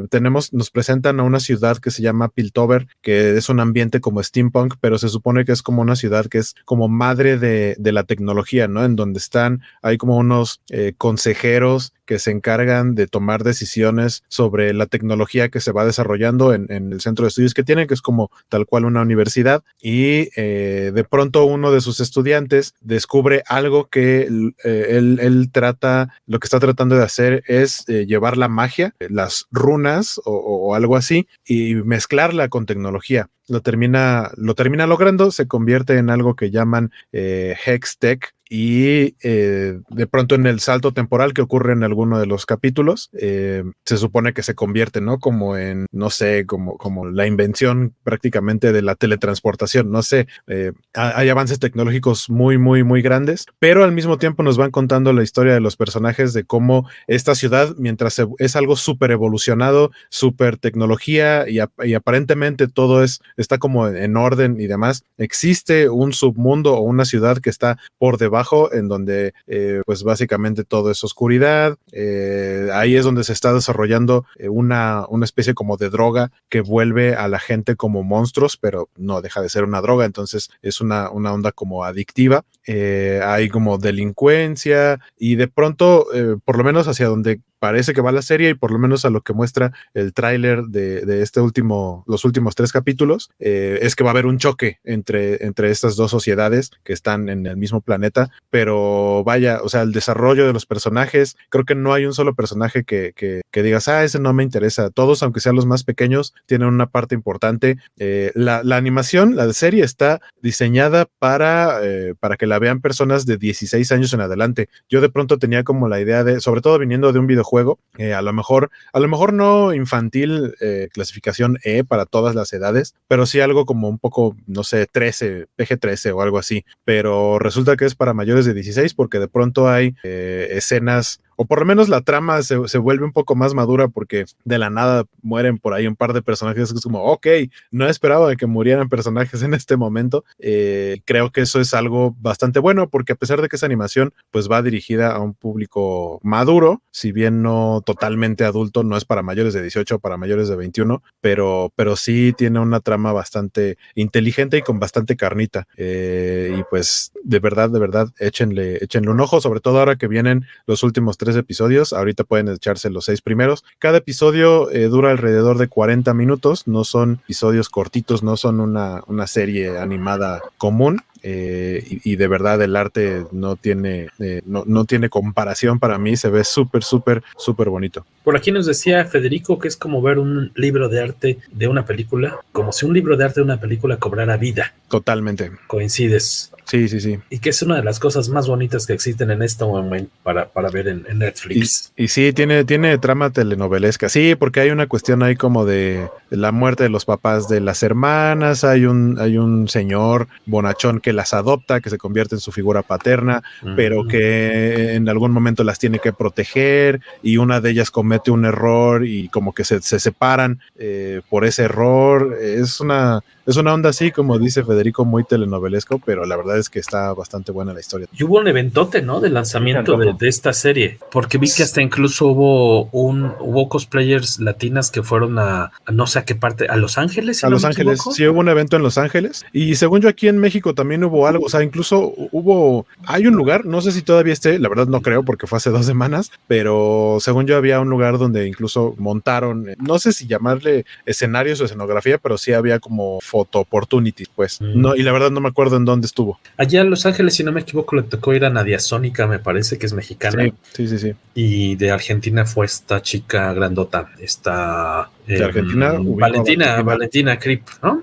tenemos, nos presentan a una ciudad que se llama Piltover, que es un ambiente como steampunk, pero se supone que es como una ciudad que es como madre de, de la tecnología, ¿no? En donde están, hay como unos consejeros que se encargan de tomar decisiones sobre la tecnología que se va desarrollando en, el centro de estudios que tienen, que es como tal cual una universidad, y eh, de pronto uno de sus estudiantes descubre algo que eh, él, trata, lo que está tratando de hacer es eh, llevar la magia, las runas o, algo así, y mezclarla con tecnología. Lo termina, lo termina logrando, se convierte en algo que llaman Hextech, y eh, de pronto en el salto temporal que ocurre en alguno de los capítulos, eh, se supone que se convierte, ¿no? Como en, no sé, como, como la invención prácticamente de la teletransportación, no sé, eh, hay avances tecnológicos muy, muy, muy grandes, pero al mismo tiempo nos van contando la historia de los personajes de cómo esta ciudad, mientras es algo súper evolucionado, súper tecnología y, aparentemente todo es, está como en orden y demás, existe un submundo o una ciudad que está por debajo en donde eh, pues básicamente todo es oscuridad. Eh, ahí es donde se está desarrollando eh, una, una especie como de droga que vuelve a la gente como monstruos, pero no deja de ser una droga, entonces es una, una onda como adictiva. hay como delincuencia y de pronto, por lo menos hacia donde parece que va la serie y por lo menos a lo que muestra el tráiler de, este último, los últimos tres capítulos, eh, es que va a haber un choque entre, entre estas dos sociedades que están en el mismo planeta, pero vaya, o sea, el desarrollo de los personajes, creo que no hay un solo personaje que, que, digas, ah, ese no me interesa. Todos, aunque sean los más pequeños, tienen una parte importante. Eh, la, animación, la serie está diseñada para, eh, para que la vean personas de 16 años en adelante. Yo de pronto tenía como la idea de, sobre todo viniendo de un videojuego, juego. Eh, a lo mejor, a lo mejor no infantil, eh, clasificación E para todas las edades, pero sí algo como un poco, no sé, 13, PG-13 o algo así. Pero resulta que es para mayores de 16 porque de pronto hay eh, escenas o por lo menos la trama se, vuelve un poco más madura porque de la nada mueren por ahí un par de personajes que es como, ok, no esperaba que murieran personajes en este momento. Eh, creo que eso es algo bastante bueno porque a pesar de que esa animación pues va dirigida a un público maduro, si bien no totalmente adulto, no es para mayores de 18 o para mayores de 21, pero, pero sí tiene una trama bastante inteligente y con bastante carnita. Eh, y pues de verdad, de verdad, échenle, échenle un ojo, sobre todo ahora que vienen los últimos episodios. Ahorita pueden echarse los seis primeros. Cada episodio eh, dura alrededor de 40 minutos. No son episodios cortitos, no son una, una serie animada común. Eh, y, de verdad el arte no tiene, eh, no, no, tiene comparación para mí, se ve súper, súper, súper bonito. Por aquí nos decía Federico que es como ver un libro de arte de una película, como si un libro de arte de una película cobrara vida. Totalmente. Coincides. Sí, sí, sí. Y que es una de las cosas más bonitas que existen en este momento para, para ver en, Netflix. Y, sí, tiene, tiene trama telenovelesca. Sí, porque hay una cuestión ahí como de, la muerte de los papás de las hermanas. Hay un, hay un señor bonachón que las adopta, que se convierte en su figura paterna, pero que en algún momento las tiene que proteger y una de ellas comete un error y como que se, separan eh, por ese error. Es una, es una onda así, como dice Federico, muy telenovelesco, pero la verdad es que está bastante buena la historia. Y hubo un eventote, ¿no? De lanzamiento de, esta serie, porque vi que hasta incluso hubo un hubo cosplayers latinas que fueron a, no sé a qué parte, a Los Ángeles. a Los Ángeles, sí hubo un evento en Los Ángeles y según yo aquí en México también hubo algo, o sea, incluso hubo, hay un lugar, no sé si todavía esté, la verdad no creo porque fue hace dos semanas, pero según yo había un lugar donde incluso montaron, no sé si llamarle escenarios o escenografía, pero sí había como photo opportunities, pues. Mm. No, y la verdad no me acuerdo en dónde estuvo. Allá en Los Ángeles, si no me equivoco, le tocó ir a Nadia Sónica, me parece que es mexicana. Sí, sí, sí. Y de Argentina fue esta chica grandota, esta... ¿De Argentina? Valentina, Valentina, Valentina Krip, ¿no?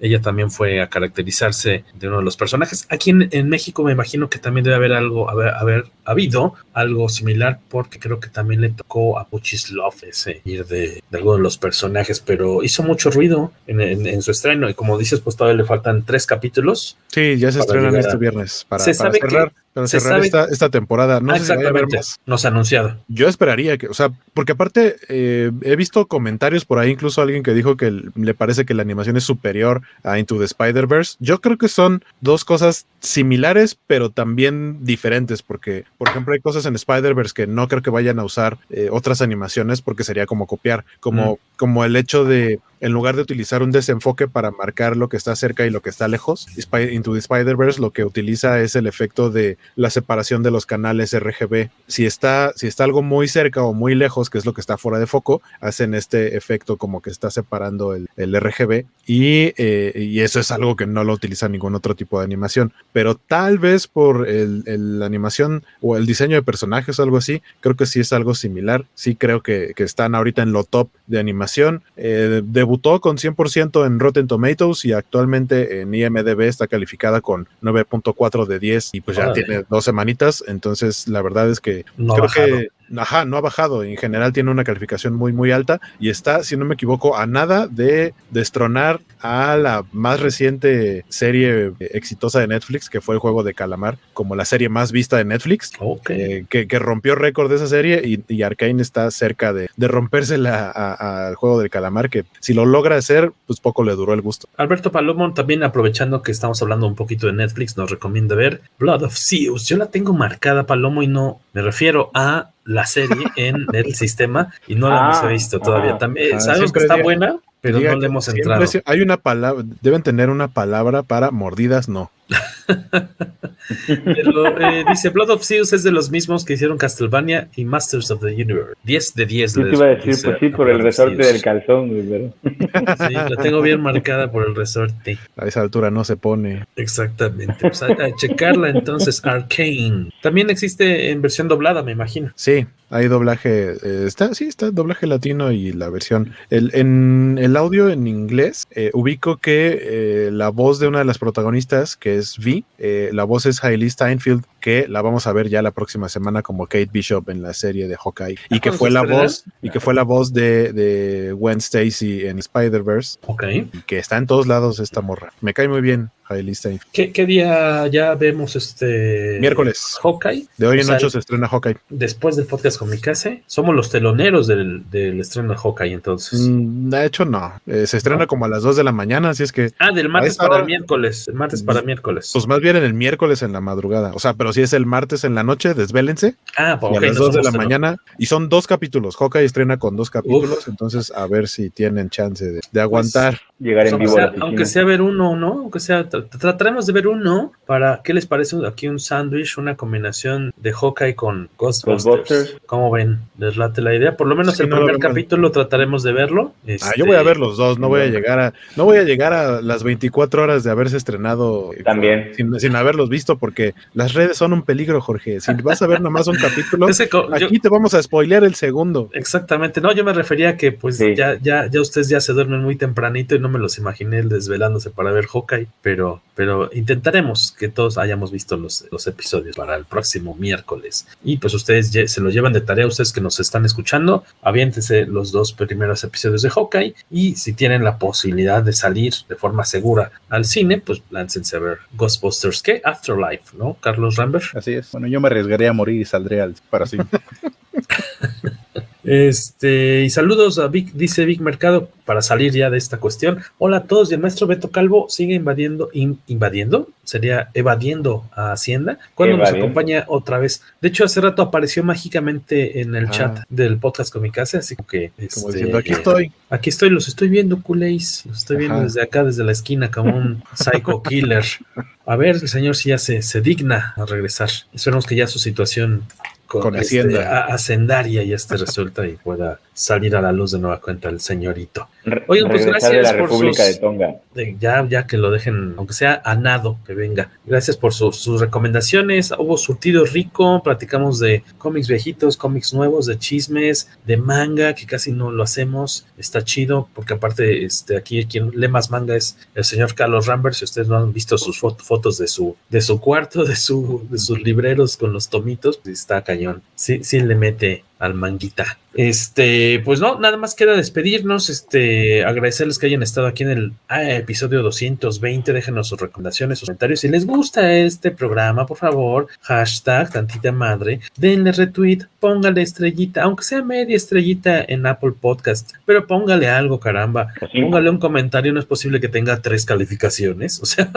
Ella también fue a caracterizarse de uno de los personajes. Aquí en, México me imagino que también debe haber algo, haber, haber, habido algo similar, porque creo que también le tocó a Puchislov ese ir de, de alguno de los personajes, pero hizo mucho ruido en, su estreno y como dices, pues todavía le faltan tres capítulos. Sí, ya se estrenan este viernes para, se sabe cerrar. Para cerrar esta, esta, temporada. No exactamente, no se ha anunciado. Yo esperaría que, o sea, porque aparte eh, he visto comentarios por ahí, incluso alguien que dijo que le parece que la animación es superior a Into the Spider-Verse. Yo creo que son dos cosas similares, pero también diferentes, porque, por ejemplo, hay cosas en Spider-Verse que no creo que vayan a usar eh, otras animaciones porque sería como copiar, como, mm. como el hecho de en lugar de utilizar un desenfoque para marcar lo que está cerca y lo que está lejos, Into the Spider-Verse lo que utiliza es el efecto de la separación de los canales RGB. Si está, si está algo muy cerca o muy lejos, que es lo que está fuera de foco, hacen este efecto como que está separando el, RGB y, eh, y, eso es algo que no lo utiliza ningún otro tipo de animación. Pero tal vez por la animación o el diseño de personajes o algo así, creo que sí es algo similar. Sí creo que, están ahorita en lo top de animación. Eh, de debutó con 100% en Rotten Tomatoes y actualmente en IMDB está calificada con 9.4 de 10 y pues ya tiene dos semanitas. Entonces, la verdad es que creo que Ajá, no ha bajado. En general tiene una calificación muy, muy alta y está, si no me equivoco, a nada de destronar a la más reciente serie exitosa de Netflix, que fue el juego de Calamar, como la serie más vista de Netflix, eh, que, rompió récord de esa serie y, y Arkane está cerca de, de rompérsela al juego del Calamar, que si lo logra hacer, pues poco le duró el gusto. Alberto Palomo, también aprovechando que estamos hablando un poquito de Netflix, nos recomienda ver Blood of Zeus. Yo la tengo marcada, Palomo, y no me refiero a la serie en el sistema y no la hemos ah, visto todavía. Ah, También ah, sabemos que está buena, pero no le hemos entrado. Hay una palabra, deben tener una palabra para mordidas, no. Pero eh, dice Blood of Zeus es de los mismos que hicieron Castlevania y Masters of the Universe. 10 de 10. Yo te iba a decir, pues sí, por el resorte del calzón, pero... Sí, la tengo bien marcada por el resorte. A esa altura no se pone. Exactamente. Pues a, checarla entonces, Arcane. También existe en versión doblada, me imagino. Sí, hay doblaje, eh, está, sí, está doblaje latino y la versión. El, en el audio en inglés, eh, ubico que la voz de una de las protagonistas, que es V, la voz es Hailey Steinfeld, que la vamos a ver ya la próxima semana como Kate Bishop en la serie de Hawkeye y ah, que fue la voz y que fue la voz de, de Gwen Stacy en Spider-Verse. Ok. Y que está en todos lados esta morra. Me cae muy bien. ¿Qué, ¿Qué, día ya vemos este miércoles? Hawkeye. De hoy en ocho se estrena Hawkeye. Después del podcast con mi casa, somos los teloneros del, del estreno de Hawkeye, entonces. Mm, de hecho, no. Eh, se estrena como a las 2 de la mañana, así es que. Ah, del martes para el miércoles. El martes para miércoles. Pues más bien en el miércoles en la madrugada. O sea, pero si es el martes en la noche, desvélense. Ah, pues a las 2 de la mañana. Y son dos capítulos. Hawkeye estrena con dos capítulos. Entonces, a ver si tienen chance de, de aguantar. Pues, llegar en vivo. aunque sea ver uno, ¿no? Aunque sea, trataremos de ver uno para, ¿qué les parece aquí un sándwich, una combinación de Hawkeye con Ghostbusters? ¿Cómo ven? ¿Les late la idea? Por lo menos el primer capítulo trataremos de verlo. Ah, yo voy a ver los dos, no voy a llegar a, no voy a llegar a las 24 horas de haberse estrenado eh, también sin, haberlos visto, porque las redes son un peligro, Jorge. Si vas a ver nomás un capítulo, aquí te vamos a spoilear el segundo. Exactamente, no, yo me refería a que pues ya, ya, ya ustedes ya se duermen muy tempranito y no me los imaginé desvelándose para ver Hawkeye, pero, pero intentaremos que todos hayamos visto los, los episodios para el próximo miércoles. Y pues ustedes se lo llevan de tarea, ustedes que nos están escuchando, aviéntense los dos primeros episodios de Hawkeye y si tienen la posibilidad de salir de forma segura al cine, pues láncense a ver Ghostbusters, que Afterlife, ¿no? Carlos Así es. Bueno, yo me arriesgaría a morir y saldré al, para sí. Este, y saludos a Vic, dice Vic Mercado, para salir ya de esta cuestión. Hola a todos, y el maestro Beto Calvo sigue invadiendo, invadiendo, sería evadiendo a Hacienda, cuando nos acompaña otra vez. De hecho, hace rato apareció mágicamente en el ah. chat del podcast con mi casa, así que este, aquí estoy. Aquí estoy, los estoy viendo, culéis, los estoy viendo desde acá, desde la esquina, como un psycho killer. A ver, el señor si ya se, se digna a regresar. Esperemos que ya su situación con, Con este, Hacienda. a, a Zendaria ya esté resuelta y pueda salir a la luz de nueva cuenta el señorito. Oigan, pues gracias de la por República sus- de Tonga. ya, ya que lo dejen, aunque sea a nado, que venga. Gracias por sus- sus recomendaciones. Hubo surtido rico, platicamos de cómics viejitos, cómics nuevos, de chismes, de manga, que casi no lo hacemos. Está chido, porque aparte, este, aquí quien lee más manga es el señor Carlos Rambert. Si ustedes no han visto sus fot- fotos de su, de su cuarto, de su, de sus libreros con los tomitos, está cañón. Sí, sí le mete al manguita. Este, pues no, nada más queda despedirnos, este, agradecerles que hayan estado aquí en el ah, episodio 220, déjenos sus recomendaciones, sus comentarios. Si les gusta este programa, por favor, hashtag tantita madre, denle retweet, póngale estrellita, aunque sea media estrellita en Apple Podcast, pero póngale algo, caramba, póngale un comentario, no es posible que tenga tres calificaciones, o sea,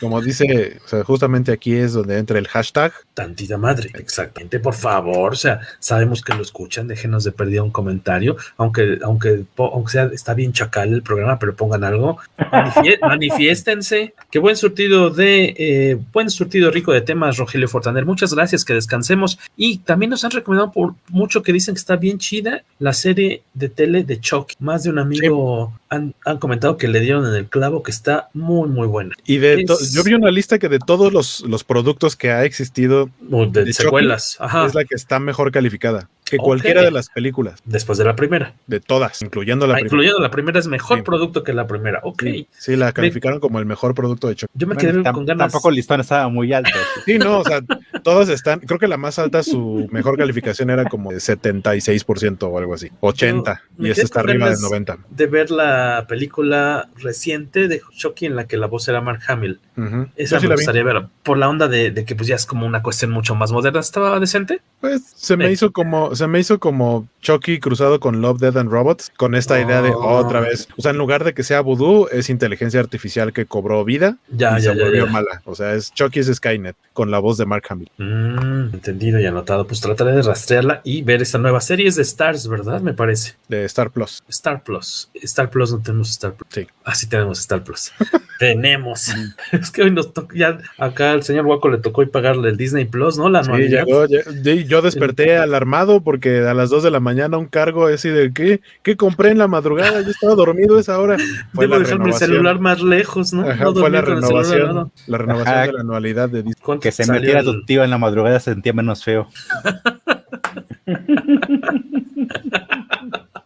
Como dice, o sea, justamente aquí es donde entra el hashtag. Tantita madre, exactamente, por favor, o sea, sabemos que lo escuchan, déjenos de perdida un comentario, aunque, aunque, aunque sea, está bien chacal el programa, pero pongan algo, Manifie- manifiéstense, qué buen surtido de, eh, buen surtido rico de temas, Rogelio Fortaner, muchas gracias, que descansemos, y también nos han recomendado por mucho que dicen que está bien chida la serie de tele de Chucky, más de un amigo han, han comentado que le dieron en el clavo, que está muy, muy buena. Y de Es- yo vi una lista que de todos los, los productos que ha existido de, Chucky, secuelas, ajá. es la que está mejor calificada que cualquiera de las películas, Después de la primera. de todas, incluyendo la Ah, primera. incluyendo la primera es mejor Sí. producto que la primera. Ok. Sí, sí, la calificaron como el mejor producto de Chucky. Yo me Bueno, quedé con ganas. Tampoco el listón estaba muy alto. Sí, no, o sea, todas están, creo que la más alta, su mejor calificación era como de 76% o algo así, 80, me y esta está arriba de ganas 90. De ver la película reciente de Chucky en la que la voz era Mark Hamill. Ujú. Esa Yo sí me la vi. gustaría ver. Por la onda de, de que pues ya es como una cuestión mucho más moderna. ¿Estaba decente? Pues se me hizo como, se me hizo como Chucky cruzado con Love, Dead and Robots, con esta idea de Oh. otra vez. O sea, en lugar de que sea voodoo, es inteligencia artificial que cobró vida Ya, y ya, se ya, volvió mala. O sea, es Chucky es Skynet con la voz de Mark Hamill. Mm, entendido y anotado. Pues trataré de rastrearla y ver esta nueva serie. Es de Stars, ¿verdad? Me parece. De Star Plus. Star Plus. Star Plus no tenemos Star Plus. Sí. Ah, sí tenemos Star Plus. tenemos. es que hoy nos toca, ya acá al señor Guaco le tocó hoy pagarle el Disney Plus, ¿no? La Sí, llegó, yo desperté alarmado porque a las 2 de la mañana un cargo así de ¿qué? ¿Qué compré en la madrugada? Yo estaba dormido a esa hora. Fue Debo la dejarme el celular más lejos, ¿no? Ajá, No fue la dormir con el celular al renovación, la renovación Ajá. de la anualidad de Disney. ¿Cuánto Que se metiera el- tu tío en la madrugada se sentía menos feo.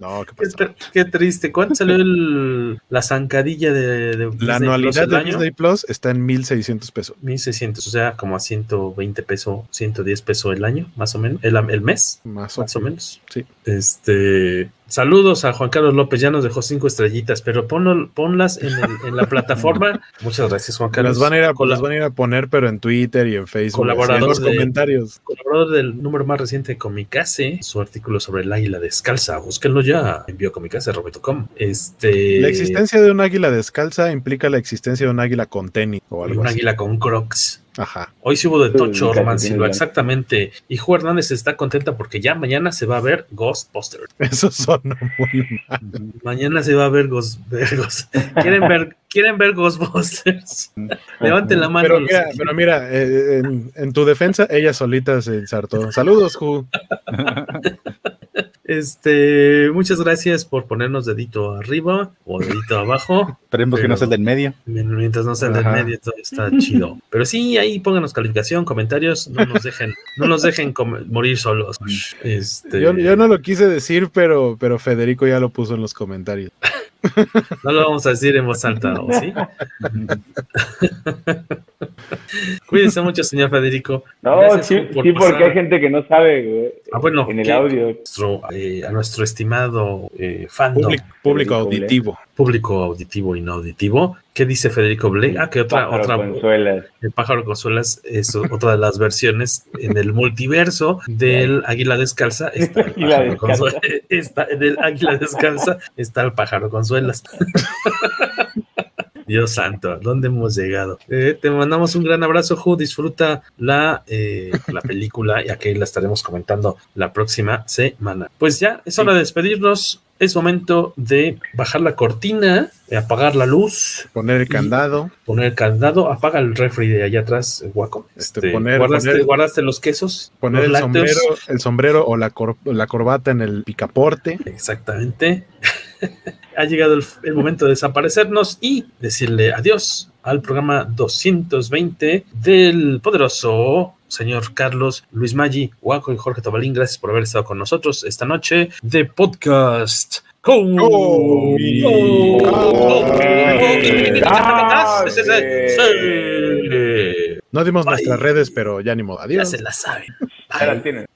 No, ¿qué tr- qué triste. ¿Cuánto salió el- la zancadilla de, de La Plus anualidad el de año? Disney Plus está en 1600 pesos. 1600, o sea, como a 120 pesos, 110 pesos el año, más o menos, el, el mes, Más, más o menos. Sí. Este, saludos a Juan Carlos López, ya nos dejó cinco estrellitas, pero ponlo- ponlas en, el- en la plataforma. Muchas gracias, Juan Carlos. Las van, a ir a, Cola- las van a ir a poner, pero en Twitter y en Facebook. Colaborador en los de- comentarios. colaborador del número más reciente de Comicase, su artículo sobre el águila descalza. Búsquenlo ya. Envío Comicase, Roberto.com. Este. La existencia de un águila descalza implica la existencia de un águila con tenis o algo un así. águila con crocs. Ajá. Hoy sí hubo de Tocho, Sí, Román Silva, exactamente. Y Ju Hernández está contenta porque ya mañana se va a ver Ghostbusters. Eso sonó muy mal. Mañana se va a ver Ghost, ver Ghost- ¿Quieren ver, ¿Quieren ver Ghostbusters? Levanten la mano. Mira, pero mira eh, en, en tu defensa, ella solita se ensartó. Saludos, Ju. Este, muchas gracias por ponernos dedito arriba o dedito abajo. Esperemos que no sea el del medio. Mientras no sea el del medio, todo está chido. Pero sí, ahí pónganos calificación, comentarios, no nos dejen, no nos dejen morir solos. Este, Yo, yo no lo quise decir, pero, pero Federico ya lo puso en los comentarios. no lo vamos a decir en voz alta, ¿o sí? Cuídense mucho, señor Federico. No, Gracias sí, por sí porque hay gente que no sabe, güey, Ah, bueno, en el audio. Nuestro, eh, a nuestro estimado eh, fandom, Público, público Blé. auditivo. público auditivo y no auditivo. ¿Qué dice Federico Blake? Ah, que otra, Pájaro otra, Consuelas. el pájaro consuelas es otra de las versiones en el multiverso del águila descalza. Está el Águila pájaro descalza. Está- en el águila descalza está el pájaro consuelas. Dios santo, ¿a dónde hemos llegado? Eh, te mandamos un gran abrazo, Ju. Disfruta la, eh, la película, ya que la estaremos comentando la próxima semana. Pues ya, es hora de despedirnos. Es momento de bajar la cortina, apagar la luz, poner el candado, poner el candado, apaga el refri de allá atrás, guaco. Este, Este, poner- guardaste, poner- guardaste los quesos, poner los el sombrero, el sombrero o la, cor- la corbata en el picaporte. Exactamente. ha llegado el, el momento de desaparecernos y decirle adiós al programa 220 del poderoso señor Carlos Luis Maggi, Waco y Jorge Tobalín. Gracias por haber estado con nosotros esta noche de podcast. con-. No dimos nuestras redes, pero ya ni modo. Ya Adiós. se la saben. Ya la tienen.